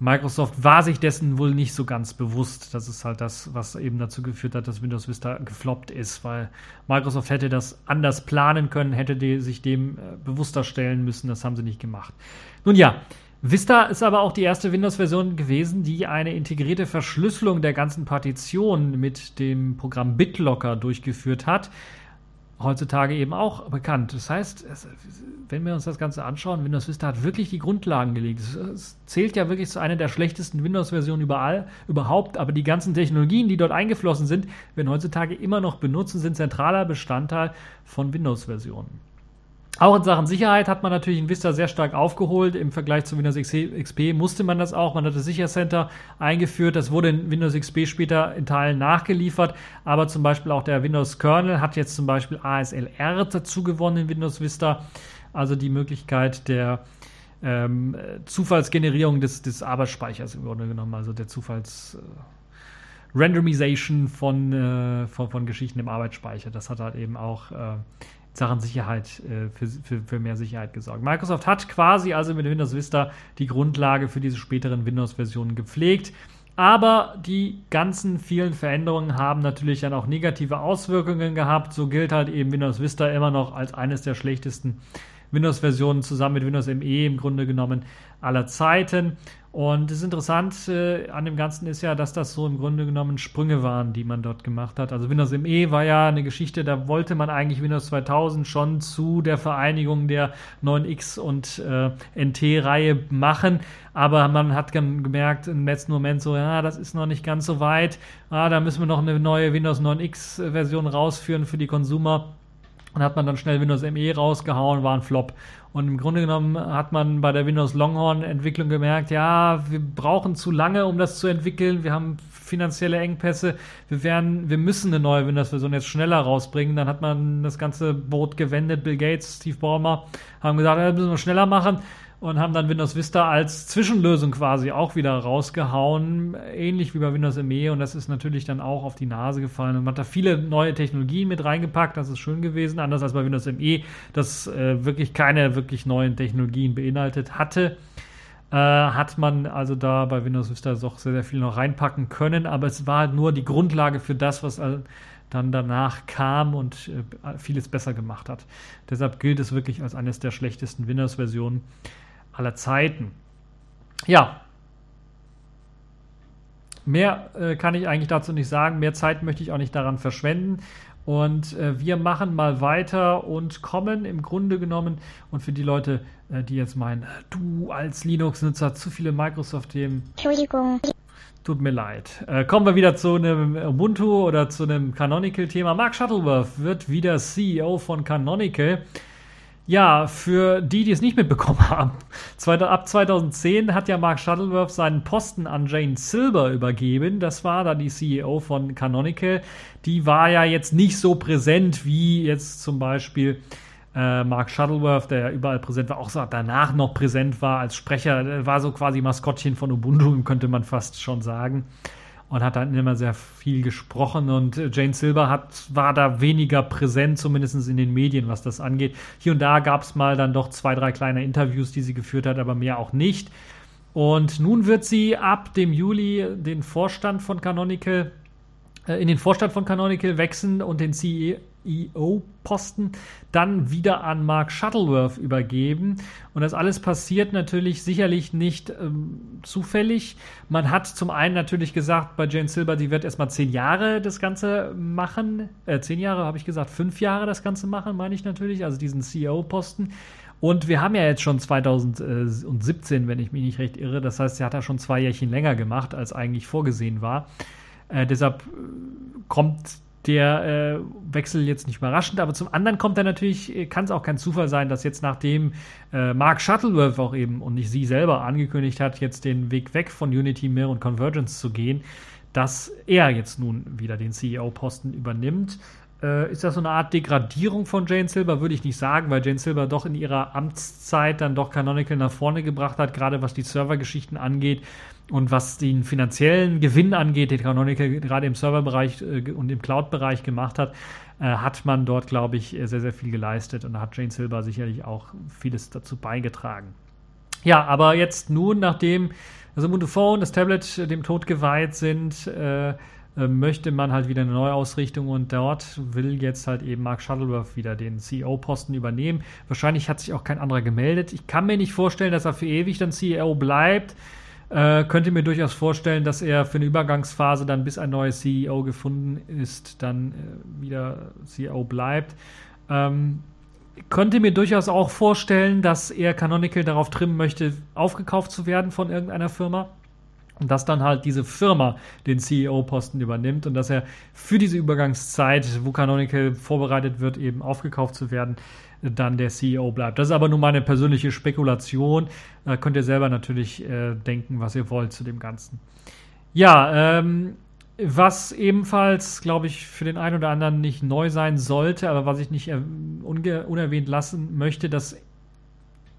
Microsoft war sich dessen wohl nicht so ganz bewusst. Das ist halt das, was eben dazu geführt hat, dass Windows Vista gefloppt ist, weil Microsoft hätte das anders planen können, hätte die, sich dem äh, bewusster stellen müssen. Das haben sie nicht gemacht. Nun ja, Vista ist aber auch die erste Windows-Version gewesen, die eine integrierte Verschlüsselung der ganzen Partition mit dem Programm BitLocker durchgeführt hat. Heutzutage eben auch bekannt. Das heißt, wenn wir uns das Ganze anschauen, Windows Vista hat wirklich die Grundlagen gelegt. Es zählt ja wirklich zu einer der schlechtesten Windows-Versionen überall, überhaupt, aber die ganzen Technologien, die dort eingeflossen sind, werden heutzutage immer noch benutzt und sind zentraler Bestandteil von Windows-Versionen. Auch in Sachen Sicherheit hat man natürlich in Vista sehr stark aufgeholt. Im Vergleich zu Windows XP musste man das auch. Man hat das Sichercenter eingeführt. Das wurde in Windows XP später in Teilen nachgeliefert. Aber zum Beispiel auch der Windows Kernel hat jetzt zum Beispiel ASLR dazu gewonnen in Windows Vista. Also die Möglichkeit der ähm, Zufallsgenerierung des, des Arbeitsspeichers im Grunde genommen. Also der Zufalls. Äh, Randomization von, äh, von, von, Geschichten im Arbeitsspeicher. Das hat halt eben auch äh, Sachen Sicherheit, äh, für, für, für, mehr Sicherheit gesorgt. Microsoft hat quasi also mit Windows Vista die Grundlage für diese späteren Windows-Versionen gepflegt. Aber die ganzen vielen Veränderungen haben natürlich dann auch negative Auswirkungen gehabt. So gilt halt eben Windows Vista immer noch als eines der schlechtesten Windows-Versionen zusammen mit Windows ME im Grunde genommen aller Zeiten. Und das Interessante äh, an dem Ganzen ist ja, dass das so im Grunde genommen Sprünge waren, die man dort gemacht hat. Also Windows ME war ja eine Geschichte, da wollte man eigentlich Windows 2000 schon zu der Vereinigung der 9X und äh, NT-Reihe machen. Aber man hat gemerkt im letzten Moment so, ja, das ist noch nicht ganz so weit. Ah, da müssen wir noch eine neue Windows 9X-Version rausführen für die Consumer. Und hat man dann schnell Windows ME rausgehauen, war ein Flop. Und im Grunde genommen hat man bei der Windows Longhorn Entwicklung gemerkt, ja, wir brauchen zu lange, um das zu entwickeln. Wir haben finanzielle Engpässe. Wir werden, wir müssen eine neue Windows-Version jetzt schneller rausbringen. Dann hat man das ganze Boot gewendet. Bill Gates, Steve Ballmer haben gesagt, das müssen wir schneller machen und haben dann Windows Vista als Zwischenlösung quasi auch wieder rausgehauen, ähnlich wie bei Windows ME und das ist natürlich dann auch auf die Nase gefallen und man hat da viele neue Technologien mit reingepackt, das ist schön gewesen, anders als bei Windows ME, das äh, wirklich keine wirklich neuen Technologien beinhaltet hatte. äh, hat man also da bei Windows Vista doch sehr, sehr viel noch reinpacken können, aber es war halt nur die Grundlage für das, was äh, dann danach kam und äh, vieles besser gemacht hat. Deshalb gilt es wirklich als eines der schlechtesten Windows-Versionen aller Zeiten. Ja. Mehr äh, kann ich eigentlich dazu nicht sagen. Mehr Zeit möchte ich auch nicht daran verschwenden. Und äh, wir machen mal weiter und kommen im Grunde genommen, und für die Leute, äh, die jetzt meinen, du als Linux-Nutzer zu viele Microsoft-Themen. Entschuldigung. Tut mir leid. Äh, kommen wir wieder zu einem Ubuntu oder zu einem Canonical-Thema. Mark Shuttleworth wird wieder CEO von Canonical. Ja, für die, die es nicht mitbekommen haben, ab 2010 hat ja Mark Shuttleworth seinen Posten an Jane Silver übergeben. Das war dann die CEO von Canonical. Die war ja jetzt nicht so präsent wie jetzt zum Beispiel äh, Mark Shuttleworth, der ja überall präsent war, auch so danach noch präsent war als Sprecher, war so quasi Maskottchen von Ubuntu, könnte man fast schon sagen und hat dann immer sehr viel gesprochen und äh, Jane Silver hat, war da weniger präsent, zumindest in den Medien, was das angeht. Hier und da gab es mal dann doch zwei, drei kleine Interviews, die sie geführt hat, aber mehr auch nicht. Und nun wird sie ab dem Juli den Vorstand von Canonical, äh, in den Vorstand von Canonical wechseln und den CE, CEO-Posten dann wieder an Mark Shuttleworth übergeben. Und das alles passiert natürlich sicherlich nicht ähm, zufällig. Man hat zum einen natürlich gesagt, bei Jane Silver, sie wird erstmal zehn Jahre das Ganze machen. Äh, zehn Jahre habe ich gesagt, fünf Jahre das Ganze machen, meine ich natürlich, also diesen CEO-Posten. Und wir haben ja jetzt schon 2017, wenn ich mich nicht recht irre. Das heißt, sie hat ja schon zwei Jährchen länger gemacht, als eigentlich vorgesehen war. Äh, deshalb äh, kommt der äh, Wechsel jetzt nicht überraschend, aber zum anderen kommt er natürlich, äh, kann es auch kein Zufall sein, dass jetzt nachdem äh, Mark Shuttleworth auch eben und nicht sie selber angekündigt hat, jetzt den Weg weg von Unity, Mir und Convergence zu gehen, dass er jetzt nun wieder den CEO-Posten übernimmt. Äh, ist das so eine Art Degradierung von Jane Silver? Würde ich nicht sagen, weil Jane Silver doch in ihrer Amtszeit dann doch Canonical nach vorne gebracht hat, gerade was die Servergeschichten angeht und was den finanziellen Gewinn angeht, den Canonical gerade im Serverbereich äh, und im Cloud-Bereich gemacht hat, äh, hat man dort, glaube ich, sehr, sehr viel geleistet und da hat Jane Silver sicherlich auch vieles dazu beigetragen. Ja, aber jetzt nun, nachdem das Ubuntu Phone, das Tablet dem Tod geweiht sind, äh, äh, möchte man halt wieder eine Neuausrichtung und dort will jetzt halt eben Mark Shuttleworth wieder den CEO-Posten übernehmen. Wahrscheinlich hat sich auch kein anderer gemeldet. Ich kann mir nicht vorstellen, dass er für ewig dann CEO bleibt. Äh, könnte mir durchaus vorstellen, dass er für eine Übergangsphase dann, bis ein neues CEO gefunden ist, dann äh, wieder CEO bleibt. Ähm, könnte mir durchaus auch vorstellen, dass er Canonical darauf trimmen möchte, aufgekauft zu werden von irgendeiner Firma. Dass dann halt diese Firma den CEO-Posten übernimmt und dass er für diese Übergangszeit, wo Canonical vorbereitet wird, eben aufgekauft zu werden, dann der CEO bleibt. Das ist aber nur meine persönliche Spekulation. Da könnt ihr selber natürlich äh, denken, was ihr wollt zu dem Ganzen. Ja, ähm, was ebenfalls, glaube ich, für den einen oder anderen nicht neu sein sollte, aber was ich nicht unerwähnt lassen möchte, dass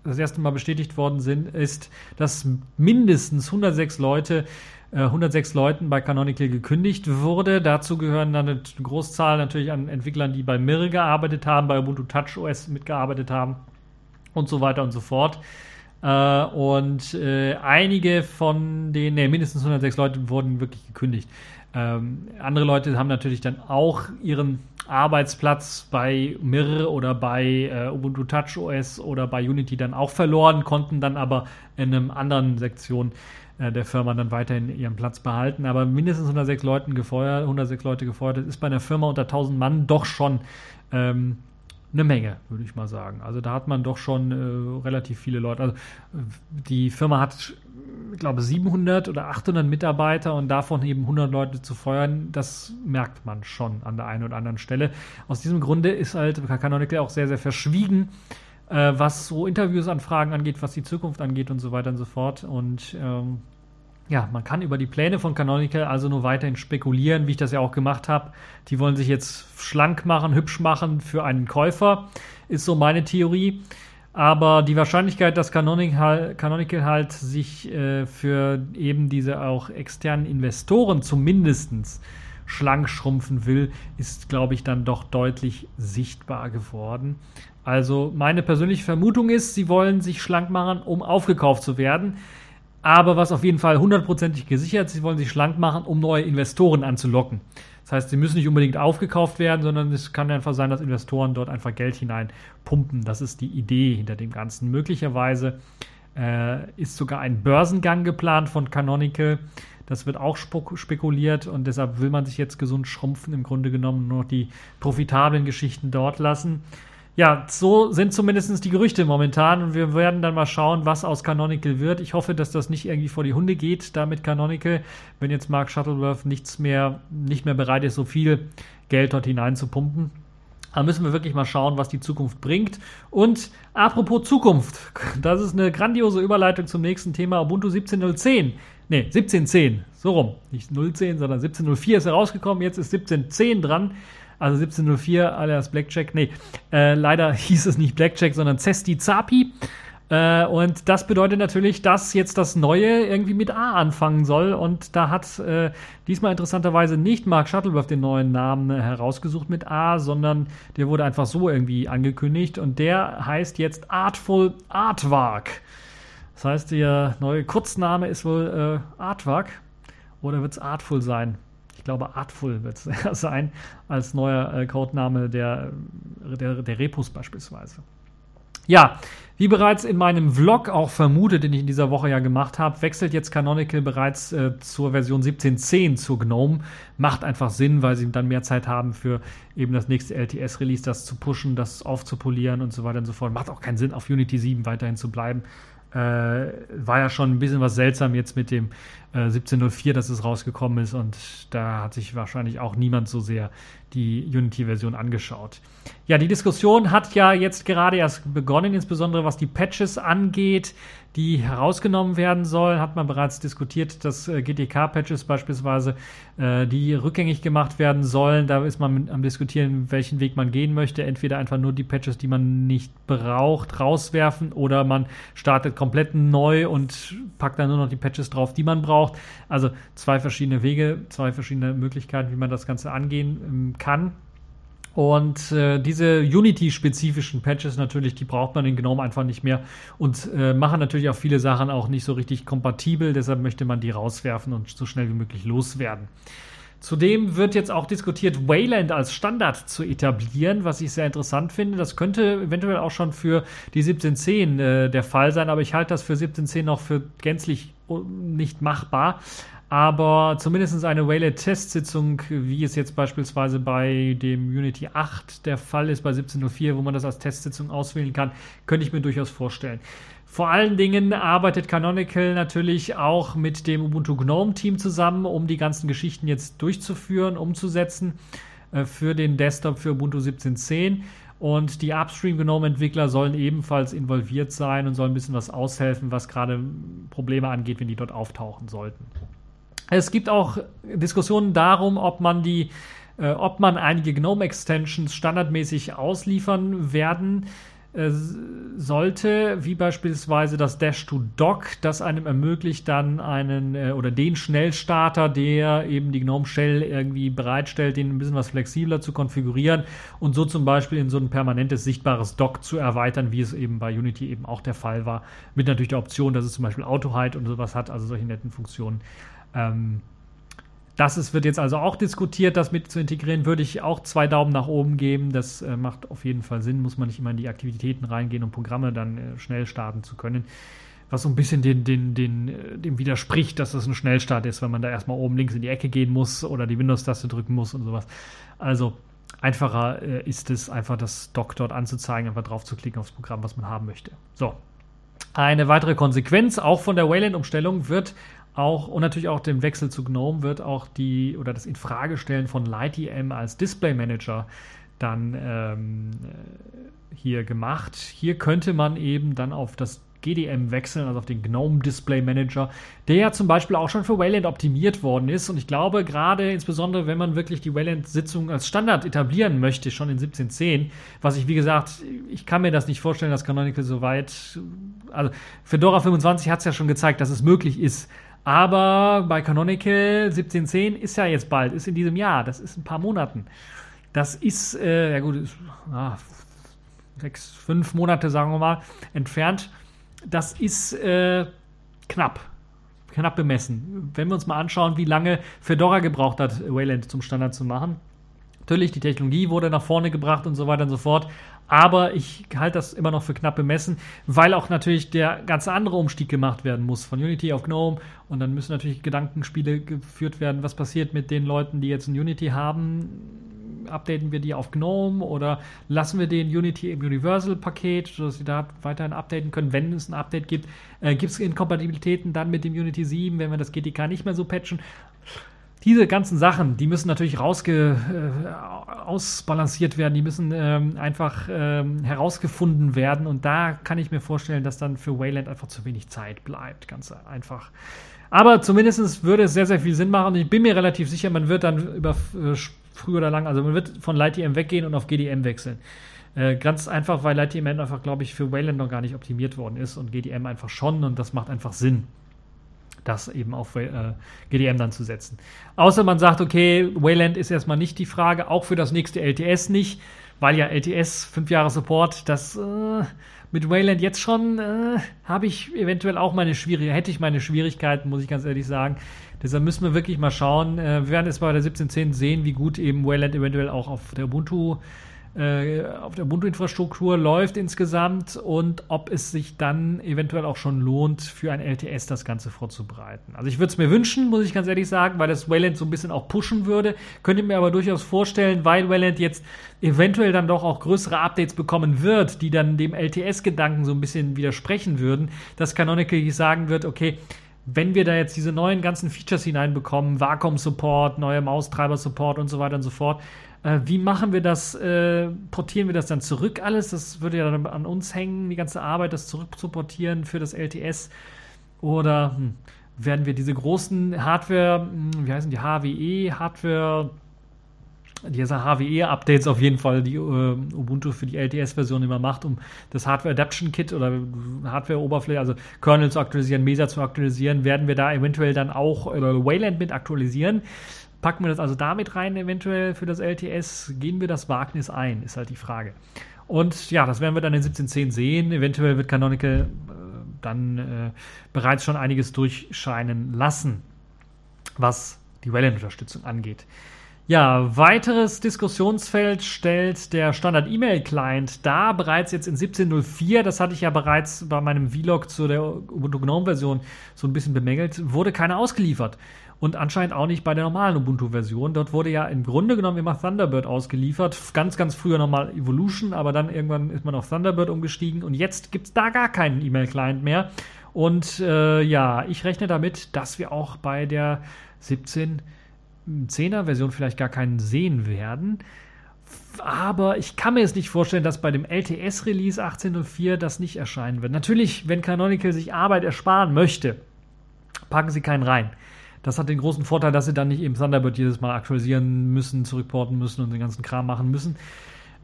das erste Mal bestätigt worden sind, ist, dass mindestens 106 Leute 106 äh, Leuten bei Canonical gekündigt wurde. Dazu gehören dann eine Großzahl natürlich an Entwicklern, die bei Mir gearbeitet haben, bei Ubuntu TouchOS mitgearbeitet haben und so weiter und so fort. Äh, und äh, einige von den, ne, mindestens 106 Leute wurden wirklich gekündigt. Ähm, andere Leute haben natürlich dann auch ihren Arbeitsplatz bei Mir oder bei äh, Ubuntu TouchOS oder bei Unity dann auch verloren, konnten dann aber in einer anderen Sektion äh, der Firma dann weiterhin ihren Platz behalten. Aber mindestens 106 Leuten gefeuert, 106 Leute gefeuert, das ist bei einer Firma unter 1000 Mann doch schon ähm, eine Menge, würde ich mal sagen. Also da hat man doch schon äh, relativ viele Leute. Also die Firma hat, ich glaube, 700 oder 800 Mitarbeiter und davon eben 100 Leute zu feuern, das merkt man schon an der einen oder anderen Stelle. Aus diesem Grunde ist halt Canonical auch sehr, sehr verschwiegen äh, was so Interviewsanfragen angeht, was die Zukunft angeht und so weiter und so fort. Und ähm, ja, man kann über die Pläne von Canonical also nur weiterhin spekulieren, wie ich das ja auch gemacht habe. Die wollen sich jetzt schlank machen, hübsch machen für einen Käufer, ist so meine Theorie. Aber die Wahrscheinlichkeit, dass Canonical, Canonical halt sich äh, für eben diese auch externen Investoren zumindestens schlank schrumpfen will, ist, glaube ich, dann doch deutlich sichtbar geworden. Also meine persönliche Vermutung ist, sie wollen sich schlank machen, um aufgekauft zu werden. Aber was auf jeden Fall hundertprozentig gesichert, sie wollen sich schlank machen, um neue Investoren anzulocken. Das heißt, sie müssen nicht unbedingt aufgekauft werden, sondern es kann einfach sein, dass Investoren dort einfach Geld hineinpumpen. Das ist die Idee hinter dem Ganzen. Möglicherweise äh, ist sogar ein Börsengang geplant von Canonical. Das wird auch spekuliert und deshalb will man sich jetzt gesund schrumpfen, im Grunde genommen nur noch die profitablen Geschichten dort lassen. Ja, so sind zumindest die Gerüchte momentan und wir werden dann mal schauen, was aus Canonical wird. Ich hoffe, dass das nicht irgendwie vor die Hunde geht, da mit Canonical, wenn jetzt Mark Shuttleworth nichts mehr, nicht mehr bereit ist, so viel Geld dort hinein zu pumpen. Da müssen wir wirklich mal schauen, was die Zukunft bringt. Und apropos Zukunft, das ist eine grandiose Überleitung zum nächsten Thema Ubuntu 17.010. Ne, 17.10, so rum. Nicht 0.10, sondern 17.04 ist herausgekommen, jetzt ist 17.10 dran. Also 1704 alias Blackjack. Nee, äh, leider hieß es nicht Blackjack, sondern Cesti Zapi. Äh, und das bedeutet natürlich, dass jetzt das Neue irgendwie mit A anfangen soll. Und da hat äh, diesmal interessanterweise nicht Mark Shuttleworth den neuen Namen herausgesucht mit A, sondern der wurde einfach so irgendwie angekündigt. Und der heißt jetzt Artful Artwork. Das heißt, der neue Kurzname ist wohl äh, Artwork. Oder wird es Artful sein? Ich glaube, Artful wird es sein, als neuer äh, Codename der, der, der Repos beispielsweise. Ja, wie bereits in meinem Vlog auch vermutet, den ich in dieser Woche ja gemacht habe, wechselt jetzt Canonical bereits äh, zur Version 17.10 zur GNOME. Macht einfach Sinn, weil sie dann mehr Zeit haben für eben das nächste LTS-Release, das zu pushen, das aufzupolieren und so weiter und so fort. Macht auch keinen Sinn, auf Unity 7 weiterhin zu bleiben. Äh, war ja schon ein bisschen was seltsam jetzt mit dem äh, 1704, dass es rausgekommen ist und da hat sich wahrscheinlich auch niemand so sehr die Unity-Version angeschaut. Ja, die Diskussion hat ja jetzt gerade erst begonnen, insbesondere was die Patches angeht die herausgenommen werden sollen, hat man bereits diskutiert, dass äh, GTK-Patches beispielsweise, äh, die rückgängig gemacht werden sollen. Da ist man mit, am diskutieren, welchen Weg man gehen möchte. Entweder einfach nur die Patches, die man nicht braucht, rauswerfen oder man startet komplett neu und packt dann nur noch die Patches drauf, die man braucht. Also zwei verschiedene Wege, zwei verschiedene Möglichkeiten, wie man das Ganze angehen ähm, kann. Und äh, diese Unity-spezifischen Patches natürlich, die braucht man in GNOME einfach nicht mehr und äh, machen natürlich auch viele Sachen auch nicht so richtig kompatibel. Deshalb möchte man die rauswerfen und so schnell wie möglich loswerden. Zudem wird jetzt auch diskutiert, Wayland als Standard zu etablieren, was ich sehr interessant finde. Das könnte eventuell auch schon für die 1710 äh, der Fall sein, aber ich halte das für 1710 noch für gänzlich nicht machbar aber zumindest eine Waylet-Testsitzung, wie es jetzt beispielsweise bei dem Unity 8 der Fall ist, bei 17.04, wo man das als Testsitzung auswählen kann, könnte ich mir durchaus vorstellen. Vor allen Dingen arbeitet Canonical natürlich auch mit dem Ubuntu GNOME Team zusammen, um die ganzen Geschichten jetzt durchzuführen, umzusetzen äh, für den Desktop für Ubuntu 17.10. Und die Upstream GNOME Entwickler sollen ebenfalls involviert sein und sollen ein bisschen was aushelfen, was gerade Probleme angeht, wenn die dort auftauchen sollten. Es gibt auch Diskussionen darum, ob man die äh, ob man einige GNOME-Extensions standardmäßig ausliefern werden äh, sollte, wie beispielsweise das Dash to Dock, das einem ermöglicht, dann einen äh, oder den Schnellstarter, der eben die GNOME Shell irgendwie bereitstellt, den ein bisschen was flexibler zu konfigurieren und so zum Beispiel in so ein permanentes sichtbares Dock zu erweitern, wie es eben bei Unity eben auch der Fall war, mit natürlich der Option, dass es zum Beispiel Auto-Hide und sowas hat, also solche netten Funktionen. Ähm, das ist, wird jetzt also auch diskutiert, das mit zu integrieren, würde ich auch zwei Daumen nach oben geben. Das äh, macht auf jeden Fall Sinn, muss man nicht immer in die Aktivitäten reingehen, um Programme dann äh, schnell starten zu können. Was so ein bisschen den, den, den, äh, dem widerspricht, dass das ein Schnellstart ist, wenn man da erstmal oben links in die Ecke gehen muss oder die Windows-Taste drücken muss und sowas. Also einfacher äh, ist es, einfach das Dock dort anzuzeigen, einfach drauf zu klicken aufs Programm, was man haben möchte. So. Eine weitere Konsequenz auch von der Wayland-Umstellung wird auch und natürlich auch dem Wechsel zu GNOME wird auch die oder das Infragestellen von LightEM als Display Manager dann ähm, hier gemacht. Hier könnte man eben dann auf das GDM wechseln, also auf den GNOME Display Manager, der ja zum Beispiel auch schon für Wayland optimiert worden ist. Und ich glaube, gerade insbesondere, wenn man wirklich die Wayland-Sitzung als Standard etablieren möchte, schon in 17.10, was ich, wie gesagt, ich kann mir das nicht vorstellen, dass Canonical so weit, also Fedora 25 hat es ja schon gezeigt, dass es möglich ist, aber bei Canonical 1710 ist ja jetzt bald, ist in diesem Jahr, das ist ein paar Monaten. Das ist, äh, ja gut, ist, ah, sechs, fünf Monate, sagen wir mal, entfernt. Das ist äh, knapp. Knapp bemessen. Wenn wir uns mal anschauen, wie lange Fedora gebraucht hat, Wayland zum Standard zu machen. Natürlich, die Technologie wurde nach vorne gebracht und so weiter und so fort. Aber ich halte das immer noch für knapp bemessen, weil auch natürlich der ganze andere Umstieg gemacht werden muss von Unity auf GNOME. Und dann müssen natürlich Gedankenspiele geführt werden, was passiert mit den Leuten, die jetzt ein Unity haben updaten wir die auf GNOME oder lassen wir den Unity im Universal-Paket, sodass sie da weiterhin updaten können, wenn es ein Update gibt. Äh, gibt es Inkompatibilitäten dann mit dem Unity 7, wenn wir das GTK nicht mehr so patchen? Diese ganzen Sachen, die müssen natürlich rausge, äh, ausbalanciert werden, die müssen ähm, einfach ähm, herausgefunden werden und da kann ich mir vorstellen, dass dann für Wayland einfach zu wenig Zeit bleibt, ganz einfach. Aber zumindest würde es sehr, sehr viel Sinn machen. Ich bin mir relativ sicher, man wird dann über äh, früh oder lang, also man wird von LightDM weggehen und auf GDM wechseln. Äh, ganz einfach, weil LightDM einfach, glaube ich, für Wayland noch gar nicht optimiert worden ist und GDM einfach schon und das macht einfach Sinn, das eben auf äh, GDM dann zu setzen. Außer man sagt, okay, Wayland ist erstmal nicht die Frage, auch für das nächste LTS nicht, weil ja LTS, fünf Jahre Support, das äh, mit Wayland jetzt schon äh, habe ich eventuell auch meine Schwierigkeiten, hätte ich meine Schwierigkeiten, muss ich ganz ehrlich sagen. Deshalb müssen wir wirklich mal schauen. Äh, wir werden es bei der 17.10 sehen, wie gut eben Wayland eventuell auch auf der Ubuntu auf der Ubuntu-Infrastruktur läuft insgesamt und ob es sich dann eventuell auch schon lohnt, für ein LTS das Ganze vorzubereiten. Also ich würde es mir wünschen, muss ich ganz ehrlich sagen, weil das Wayland so ein bisschen auch pushen würde. Könnte mir aber durchaus vorstellen, weil Wayland jetzt eventuell dann doch auch größere Updates bekommen wird, die dann dem LTS-Gedanken so ein bisschen widersprechen würden, dass Canonical sagen wird, okay, wenn wir da jetzt diese neuen ganzen Features hineinbekommen, Vakuum-Support, neue Maustreiber-Support und so weiter und so fort, äh, wie machen wir das? Äh, portieren wir das dann zurück alles? Das würde ja dann an uns hängen, die ganze Arbeit, das zurück zu portieren für das LTS. Oder hm, werden wir diese großen Hardware, hm, wie heißen die, HWE, Hardware, diese HWE-Updates auf jeden Fall, die äh, Ubuntu für die LTS-Version immer macht, um das Hardware Adaption Kit oder Hardware-Oberfläche, also Kernel zu aktualisieren, Mesa zu aktualisieren, werden wir da eventuell dann auch äh, Wayland mit aktualisieren. Packen wir das also damit rein, eventuell für das LTS? Gehen wir das Wagnis ein, ist halt die Frage. Und ja, das werden wir dann in 17.10 sehen. Eventuell wird Canonical äh, dann äh, bereits schon einiges durchscheinen lassen, was die Wayland-Unterstützung angeht. Ja, weiteres Diskussionsfeld stellt der Standard-E-Mail-Client dar, bereits jetzt in 17.04, das hatte ich ja bereits bei meinem Vlog zu der Ubuntu GNOME-Version so ein bisschen bemängelt, wurde keiner ausgeliefert und anscheinend auch nicht bei der normalen Ubuntu-Version. Dort wurde ja im Grunde genommen immer Thunderbird ausgeliefert. Ganz, ganz früher nochmal Evolution, aber dann irgendwann ist man auf Thunderbird umgestiegen und jetzt gibt es da gar keinen E-Mail-Client mehr. Und äh, ja, ich rechne damit, dass wir auch bei der 17.10er Version vielleicht gar keinen sehen werden. Aber ich kann mir jetzt nicht vorstellen, dass bei dem LTS-Release 18.04 das nicht erscheinen wird. Natürlich, wenn Canonical sich Arbeit ersparen möchte, packen sie keinen rein. Das hat den großen Vorteil, dass sie dann nicht eben Thunderbird jedes Mal aktualisieren müssen, zurückporten müssen und den ganzen Kram machen müssen.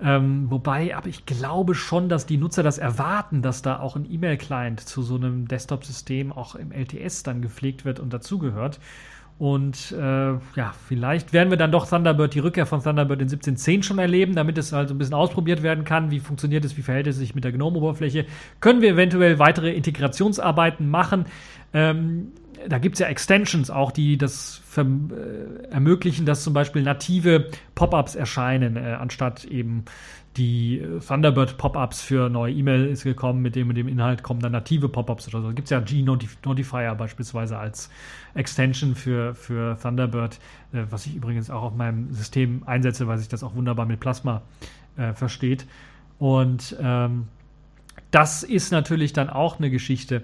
Ähm, wobei, aber ich glaube schon, dass die Nutzer das erwarten, dass da auch ein E-Mail-Client zu so einem Desktop-System auch im LTS dann gepflegt wird und dazugehört. Und äh, ja, vielleicht werden wir dann doch Thunderbird, die Rückkehr von Thunderbird in 17.10 schon erleben, damit es halt so ein bisschen ausprobiert werden kann. Wie funktioniert es, wie verhält es sich mit der GNOME-Oberfläche? Können wir eventuell weitere Integrationsarbeiten machen? Ähm, da gibt es ja Extensions auch, die das äh, ermöglichen, dass zum Beispiel native Pop-ups erscheinen, äh, anstatt eben die äh, Thunderbird Pop-ups für neue E-Mail ist gekommen, mit dem und dem Inhalt kommen dann native Pop-ups oder so. Da gibt es ja G-Notifier beispielsweise als Extension für, für Thunderbird, äh, was ich übrigens auch auf meinem System einsetze, weil sich das auch wunderbar mit Plasma äh, versteht. Und ähm, das ist natürlich dann auch eine Geschichte,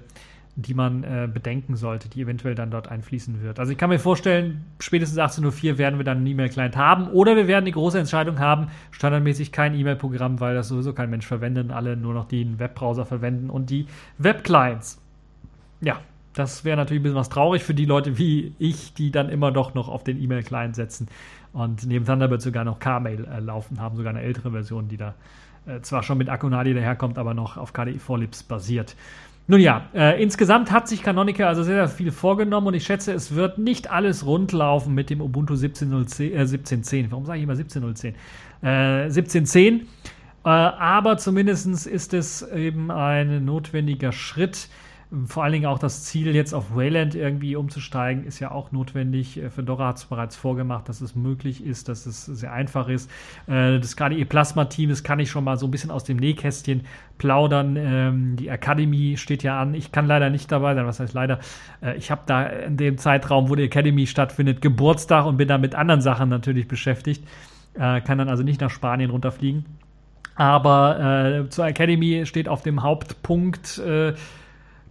die man äh, bedenken sollte, die eventuell dann dort einfließen wird. Also ich kann mir vorstellen, spätestens 18.04 Uhr werden wir dann einen E-Mail-Client haben oder wir werden die große Entscheidung haben, standardmäßig kein E-Mail-Programm, weil das sowieso kein Mensch verwendet und alle nur noch den Webbrowser verwenden und die Web-Clients. Ja, das wäre natürlich ein bisschen was traurig für die Leute wie ich, die dann immer doch noch auf den E-Mail-Client setzen und neben Thunderbird sogar noch K-Mail äh, laufen haben, sogar eine ältere Version, die da äh, zwar schon mit Akunadi daherkommt, aber noch auf KDE Forlips basiert. Nun ja, äh, insgesamt hat sich Canonical also sehr, sehr viel vorgenommen und ich schätze, es wird nicht alles rundlaufen mit dem Ubuntu 17.10. Äh, 17.10. Warum sage ich immer 17.10? Äh, 17.10. Äh, aber zumindest ist es eben ein notwendiger Schritt. Vor allen Dingen auch das Ziel, jetzt auf Wayland irgendwie umzusteigen, ist ja auch notwendig. Äh, Fedora hat es bereits vorgemacht, dass es möglich ist, dass es sehr einfach ist. Äh, das KDE-Plasma-Team, das kann ich schon mal so ein bisschen aus dem Nähkästchen plaudern. Ähm, die Academy steht ja an. Ich kann leider nicht dabei sein. Was heißt leider? Äh, ich habe da in dem Zeitraum, wo die Academy stattfindet, Geburtstag und bin da mit anderen Sachen natürlich beschäftigt. kann dann also nicht nach Spanien runterfliegen. Aber zur Academy steht auf dem Hauptpunkt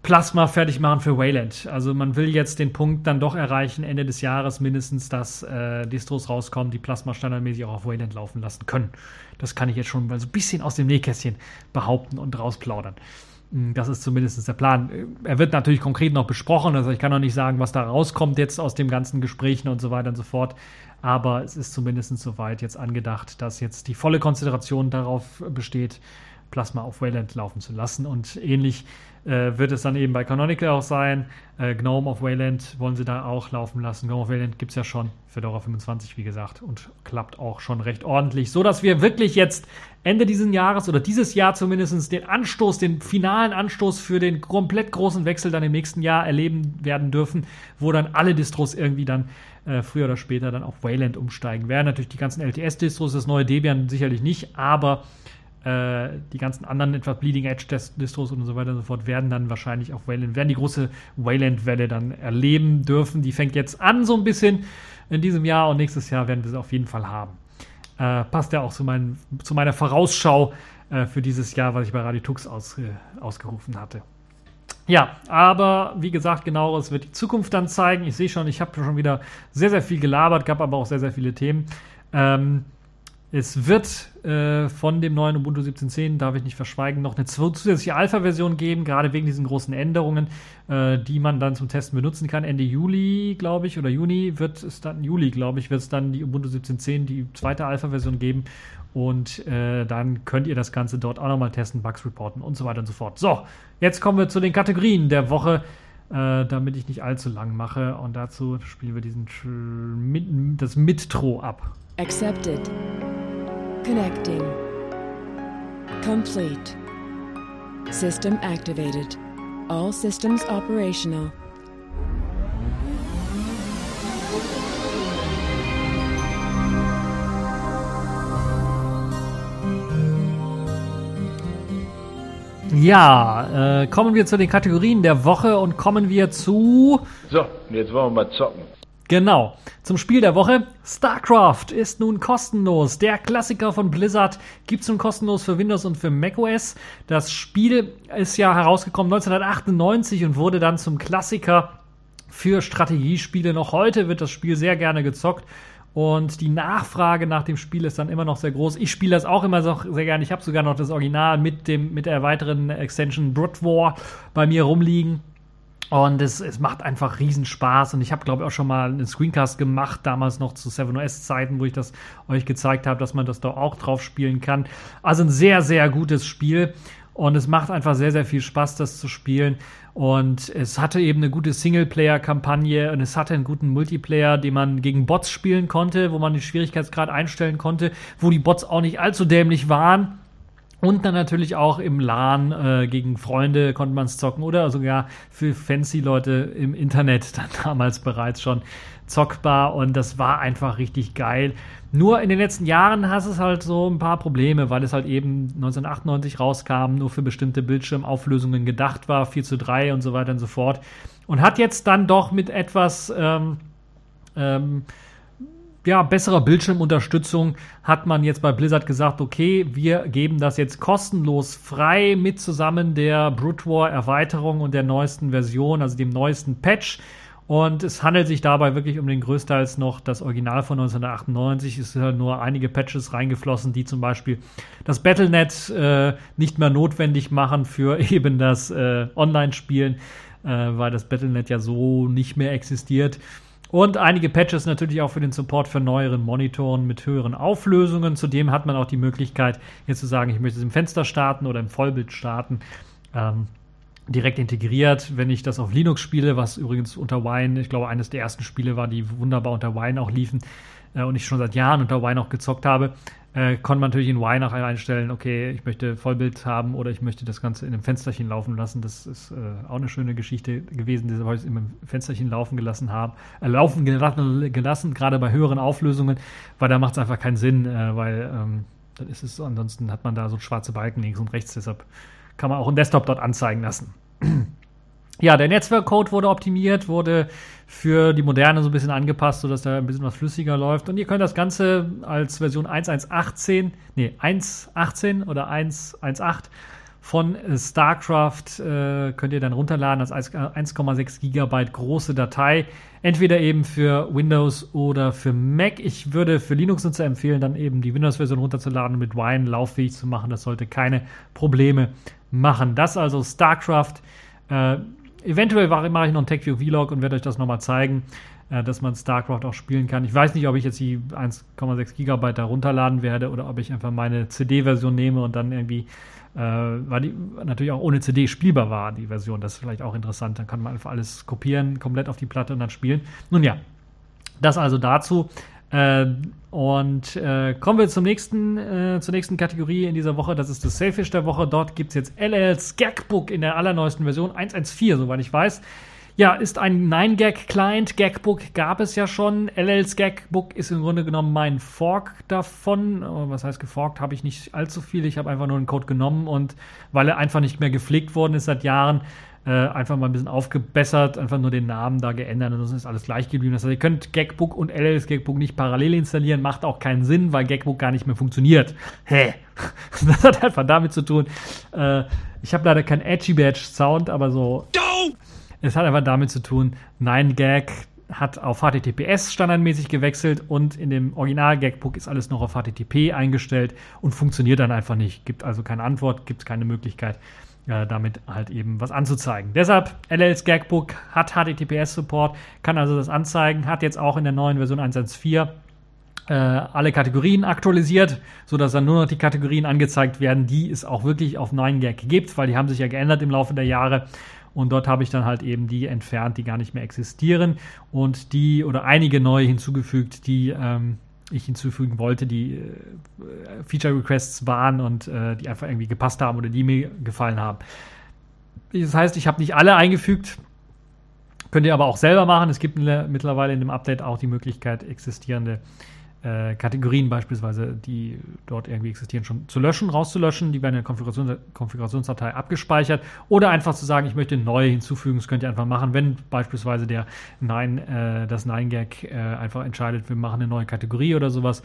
Plasma fertig machen für Wayland. Also man will jetzt den Punkt dann doch erreichen, Ende des Jahres mindestens, dass äh, Distros rauskommen, die Plasma standardmäßig auch auf Wayland laufen lassen können. Das kann ich jetzt schon mal so ein bisschen aus dem Nähkästchen behaupten und rausplaudern. Hm, das ist zumindest der Plan. Er wird natürlich konkret noch besprochen, also ich kann noch nicht sagen, was da rauskommt jetzt aus den ganzen Gesprächen und so weiter und so fort. Aber es ist zumindest soweit jetzt angedacht, dass jetzt die volle Konzentration darauf besteht, Plasma auf Wayland laufen zu lassen. Und ähnlich äh, wird es dann eben bei Canonical auch sein. Äh, Gnome auf Wayland wollen sie da auch laufen lassen. Gnome auf Wayland gibt es ja schon, Fedora 25, wie gesagt, und klappt auch schon recht ordentlich, so dass wir wirklich jetzt Ende dieses Jahres oder dieses Jahr zumindest den Anstoß, den finalen Anstoß für den komplett großen Wechsel dann im nächsten Jahr erleben werden dürfen, wo dann alle Distros irgendwie dann äh, früher oder später dann auf Wayland umsteigen werden. Natürlich die ganzen LTS-Distros, das neue Debian sicherlich nicht, aber äh, die ganzen anderen etwas Bleeding Edge Distros und so weiter und so fort werden dann wahrscheinlich auf Wayland, werden die große Wayland-Welle dann erleben dürfen. Die fängt jetzt an so ein bisschen in diesem Jahr und nächstes Jahr werden wir sie auf jeden Fall haben. Äh, passt ja auch zu, mein, zu meiner Vorausschau äh, für dieses Jahr, was ich bei Radio Tux aus, äh, ausgerufen hatte. Ja, aber wie gesagt, genaueres wird die Zukunft dann zeigen. Ich sehe schon, ich habe schon wieder sehr, sehr viel gelabert, gab aber auch sehr, sehr viele Themen. Ähm, es wird äh, von dem neuen Ubuntu 17.10, darf ich nicht verschweigen, noch eine zusätzliche Alpha-Version geben, gerade wegen diesen großen Änderungen, äh, die man dann zum Testen benutzen kann. Ende Juli, glaube ich, oder Juni wird es dann, Juli, glaube ich, wird es dann die Ubuntu 17.10, die zweite Alpha-Version geben. Und äh, dann könnt ihr das Ganze dort auch nochmal testen, Bugs reporten und so weiter und so fort. So, jetzt kommen wir zu den Kategorien der Woche, äh, damit ich nicht allzu lang mache. Und dazu spielen wir diesen das Mitro ab. Accepted. Connecting. Complete. System activated. All systems operational. Ja, äh, kommen wir zu den Kategorien der Woche und kommen wir zu. So, jetzt wollen wir mal zocken. Genau. Zum Spiel der Woche. StarCraft ist nun kostenlos. Der Klassiker von Blizzard gibt es nun kostenlos für Windows und für macOS. Das Spiel ist ja herausgekommen 1998 und wurde dann zum Klassiker für Strategiespiele. Noch heute wird das Spiel sehr gerne gezockt. Und die Nachfrage nach dem Spiel ist dann immer noch sehr groß. Ich spiele das auch immer so sehr gerne. Ich habe sogar noch das Original mit, dem, mit der weiteren Extension Brood War bei mir rumliegen. Und es, es macht einfach riesen Spaß. Und ich habe, glaube ich, auch schon mal einen Screencast gemacht, damals noch zu 7OS-Zeiten, wo ich das euch gezeigt habe, dass man das da auch drauf spielen kann. Also ein sehr, sehr gutes Spiel. Und es macht einfach sehr, sehr viel Spaß, das zu spielen. Und es hatte eben eine gute Singleplayer-Kampagne und es hatte einen guten Multiplayer, den man gegen Bots spielen konnte, wo man den Schwierigkeitsgrad einstellen konnte, wo die Bots auch nicht allzu dämlich waren und dann natürlich auch im LAN äh, gegen Freunde konnte man es zocken oder sogar für fancy Leute im Internet dann damals bereits schon zockbar und das war einfach richtig geil. Nur in den letzten Jahren hast es halt so ein paar Probleme, weil es halt eben 1998 rauskam, nur für bestimmte Bildschirmauflösungen gedacht war, 4 zu 3 und so weiter und so fort. Und hat jetzt dann doch mit etwas ähm, ähm, ja, besserer Bildschirmunterstützung hat man jetzt bei Blizzard gesagt, okay, wir geben das jetzt kostenlos frei mit zusammen der Brute War Erweiterung und der neuesten Version, also dem neuesten Patch. Und es handelt sich dabei wirklich um den größtenteils noch das Original von 1998. Es sind halt nur einige Patches reingeflossen, die zum Beispiel das Battlenet äh, nicht mehr notwendig machen für eben das äh, Online-Spielen, äh, weil das Battlenet ja so nicht mehr existiert. Und einige Patches natürlich auch für den Support für neueren Monitoren mit höheren Auflösungen. Zudem hat man auch die Möglichkeit, jetzt zu sagen, ich möchte es im Fenster starten oder im Vollbild starten. Ähm, direkt integriert, wenn ich das auf Linux spiele, was übrigens unter Wine, ich glaube, eines der ersten Spiele war, die wunderbar unter Wine auch liefen äh, und ich schon seit Jahren unter Wine auch gezockt habe, äh, konnte man natürlich in Wine auch einstellen, okay, ich möchte Vollbild haben oder ich möchte das Ganze in einem Fensterchen laufen lassen. Das ist äh, auch eine schöne Geschichte gewesen, die wir im Fensterchen laufen gelassen haben, äh, laufen gelassen, gelassen, gerade bei höheren Auflösungen, weil da macht es einfach keinen Sinn, äh, weil ähm, dann ist es, ansonsten hat man da so schwarze Balken links und rechts, deshalb kann man auch einen Desktop dort anzeigen lassen. Ja, der Netzwerkcode wurde optimiert, wurde für die Moderne so ein bisschen angepasst, sodass da ein bisschen was flüssiger läuft. Und ihr könnt das Ganze als Version 1.1.18, nee, 1.18 oder 1.1.8 von StarCraft äh, könnt ihr dann runterladen als 1,6 Gigabyte große Datei. Entweder eben für Windows oder für Mac. Ich würde für Linux-Nutzer empfehlen, dann eben die Windows-Version runterzuladen und mit Wine lauffähig zu machen. Das sollte keine Probleme machen. Das also StarCraft. Äh, eventuell mache ich noch einen TechView Vlog und werde euch das nochmal zeigen, äh, dass man StarCraft auch spielen kann. Ich weiß nicht, ob ich jetzt die 1,6 Gigabyte da runterladen werde oder ob ich einfach meine CD-Version nehme und dann irgendwie, äh, weil die natürlich auch ohne CD spielbar war, die Version. Das ist vielleicht auch interessant. Dann kann man einfach alles kopieren, komplett auf die Platte und dann spielen. Nun ja, das also dazu. Äh, und äh, kommen wir zum nächsten, äh, zur nächsten Kategorie in dieser Woche. Das ist das Selfish der Woche. Dort gibt es jetzt LL's Gagbook in der allerneuesten Version 1.1.4, soweit ich weiß. Ja, ist ein 9-Gag-Client. Gagbook gab es ja schon. LL's Gagbook ist im Grunde genommen mein Fork davon. Was heißt geforkt? Habe ich nicht allzu viel. Ich habe einfach nur einen Code genommen und weil er einfach nicht mehr gepflegt worden ist seit Jahren, äh, einfach mal ein bisschen aufgebessert, einfach nur den Namen da geändert und sonst ist alles gleich geblieben. Das heißt, ihr könnt Gagbook und LLs Gagbook nicht parallel installieren, macht auch keinen Sinn, weil Gagbook gar nicht mehr funktioniert. Hä? Das hat einfach damit zu tun. Äh, ich habe leider keinen Edgy Badge Sound, aber so. Es hat einfach damit zu tun, 9gag hat auf HTTPS standardmäßig gewechselt und in dem Original Gagbook ist alles noch auf HTTP eingestellt und funktioniert dann einfach nicht. Gibt also keine Antwort, gibt keine Möglichkeit äh, damit halt eben was anzuzeigen. Deshalb LLs Gagbook hat HTTPS-Support, kann also das anzeigen, hat jetzt auch in der neuen Version 1.1.4 äh, alle Kategorien aktualisiert, sodass dann nur noch die Kategorien angezeigt werden, die es auch wirklich auf 9gag gibt, weil die haben sich ja geändert im Laufe der Jahre. Und dort habe ich dann halt eben die entfernt, die gar nicht mehr existieren und die oder einige neue hinzugefügt, die ähm, ich hinzufügen wollte, die äh, Feature Requests waren und äh, die einfach irgendwie gepasst haben oder die mir gefallen haben. Das heißt, ich habe nicht alle eingefügt, könnt ihr aber auch selber machen. Es gibt mittlerweile in dem Update auch die Möglichkeit, existierende äh, Kategorien beispielsweise, die dort irgendwie existieren, schon zu löschen, rauszulöschen. Die werden in der Konfiguration, Konfigurationsdatei abgespeichert. Oder einfach zu sagen, ich möchte neue hinzufügen. Das könnt ihr einfach machen, wenn beispielsweise der Nein, äh, das Nein-Gag äh, einfach entscheidet, wir machen eine neue Kategorie oder sowas.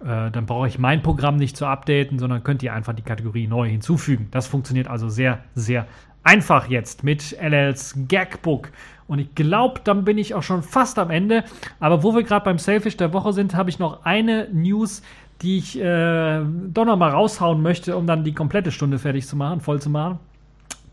Äh, dann brauche ich mein Programm nicht zu updaten, sondern könnt ihr einfach die Kategorie neu hinzufügen. Das funktioniert also sehr, sehr einfach jetzt mit LLs Gagbook. Und ich glaube, dann bin ich auch schon fast am Ende. Aber wo wir gerade beim Selfish der Woche sind, habe ich noch eine News, die ich äh, doch noch mal raushauen möchte, um dann die komplette Stunde fertig zu machen, voll zu machen.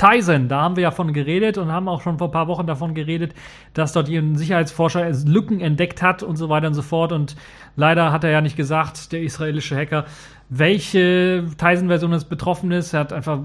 Tizen, da haben wir ja von geredet und haben auch schon vor ein paar Wochen davon geredet, dass dort ein Sicherheitsforscher Lücken entdeckt hat und so weiter und so fort. Und leider hat er ja nicht gesagt, der israelische Hacker, welche Tizen-Version es betroffen ist. Er hat einfach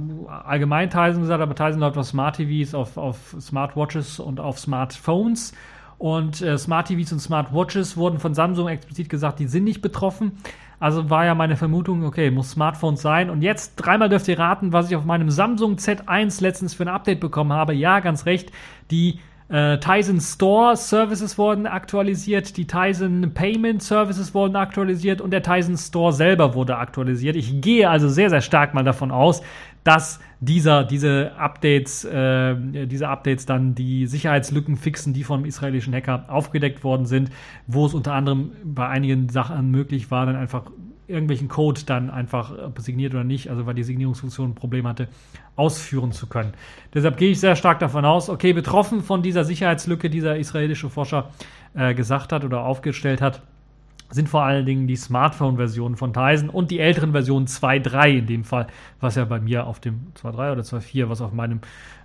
allgemein Tizen gesagt, aber Tizen läuft auf Smart TVs, auf, auf Smartwatches und auf Smartphones. Und äh, Smart TVs und Smartwatches wurden von Samsung explizit gesagt, die sind nicht betroffen. Also war ja meine Vermutung, okay, muss Smartphones sein. Und jetzt dreimal dürft ihr raten, was ich auf meinem Samsung Z1 letztens für ein Update bekommen habe. Ja, ganz recht. Die äh, Tizen Store Services wurden aktualisiert, die Tizen Payment Services wurden aktualisiert und der Tizen Store selber wurde aktualisiert. Ich gehe also sehr, sehr stark mal davon aus, dass dieser, diese Updates, äh, diese Updates dann die Sicherheitslücken fixen, die vom israelischen Hacker aufgedeckt worden sind, wo es unter anderem bei einigen Sachen möglich war, dann einfach irgendwelchen Code dann einfach signiert oder nicht, also weil die Signierungsfunktion ein Problem hatte, ausführen zu können. Deshalb gehe ich sehr stark davon aus, okay, betroffen von dieser Sicherheitslücke, die dieser israelische Forscher äh, gesagt hat oder aufgestellt hat, sind vor allen Dingen die Smartphone-Versionen von Tizen und die älteren Versionen 2.3 in dem Fall, was ja bei mir auf dem 2.3 oder 2.4, was auf meinem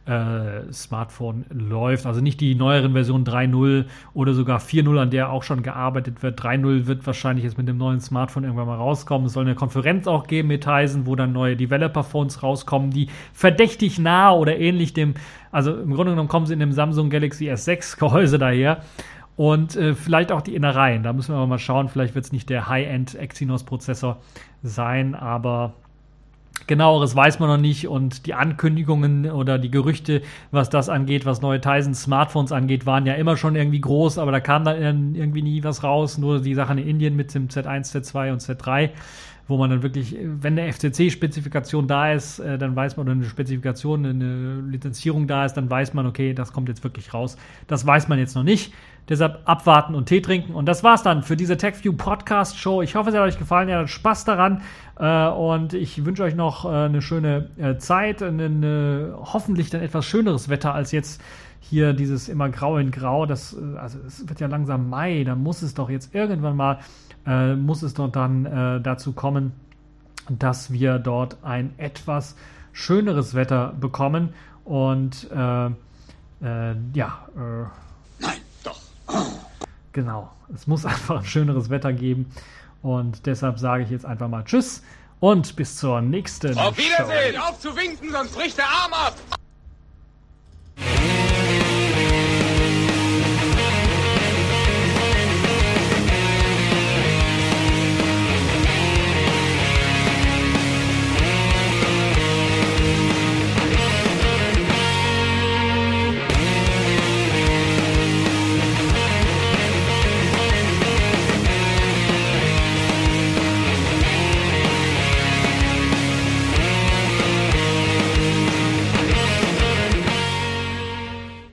äh, Smartphone läuft. Also nicht die neueren Versionen 3.0 oder sogar 4.0, an der auch schon gearbeitet wird. 3.0 wird wahrscheinlich jetzt mit dem neuen Smartphone irgendwann mal rauskommen. Es soll eine Konferenz auch geben mit Tizen, wo dann neue Developer-Phones rauskommen, die verdächtig nah oder ähnlich dem, also im Grunde genommen kommen sie in dem Samsung Galaxy S6 Gehäuse daher und äh, vielleicht auch die Innereien. Da müssen wir mal schauen. Vielleicht wird es nicht der High-End Exynos-Prozessor sein, aber genaueres weiß man noch nicht. Und die Ankündigungen oder die Gerüchte, was das angeht, was neue Tizen Smartphones angeht, waren ja immer schon irgendwie groß, aber da kam dann irgendwie nie was raus. Nur die Sachen in Indien mit dem Z1, Z2 und Z3 wo man dann wirklich, wenn eine FCC-Spezifikation da ist, äh, dann weiß man, oder eine Spezifikation, eine Lizenzierung da ist, dann weiß man, okay, das kommt jetzt wirklich raus. Das weiß man jetzt noch nicht. Deshalb abwarten und Tee trinken. Und das war's dann für diese TechView Podcast Show. Ich hoffe, es hat euch gefallen. Ihr hattet Spaß daran. Äh, und ich wünsche euch noch äh, eine schöne Zeit, eine, hoffentlich dann etwas schöneres Wetter als jetzt hier dieses immer grau in grau. Das, also es wird ja langsam Mai. Da muss es doch jetzt irgendwann mal, äh, muss es doch dann äh, dazu kommen, dass wir dort ein etwas schöneres Wetter bekommen. Und ja, Nein, doch. Genau. Es muss einfach ein schöneres Wetter geben. Und deshalb sage ich jetzt einfach mal Tschüss und bis zur nächsten Auf Wiedersehen! Show. Auf zu winken, sonst bricht der Arm ab!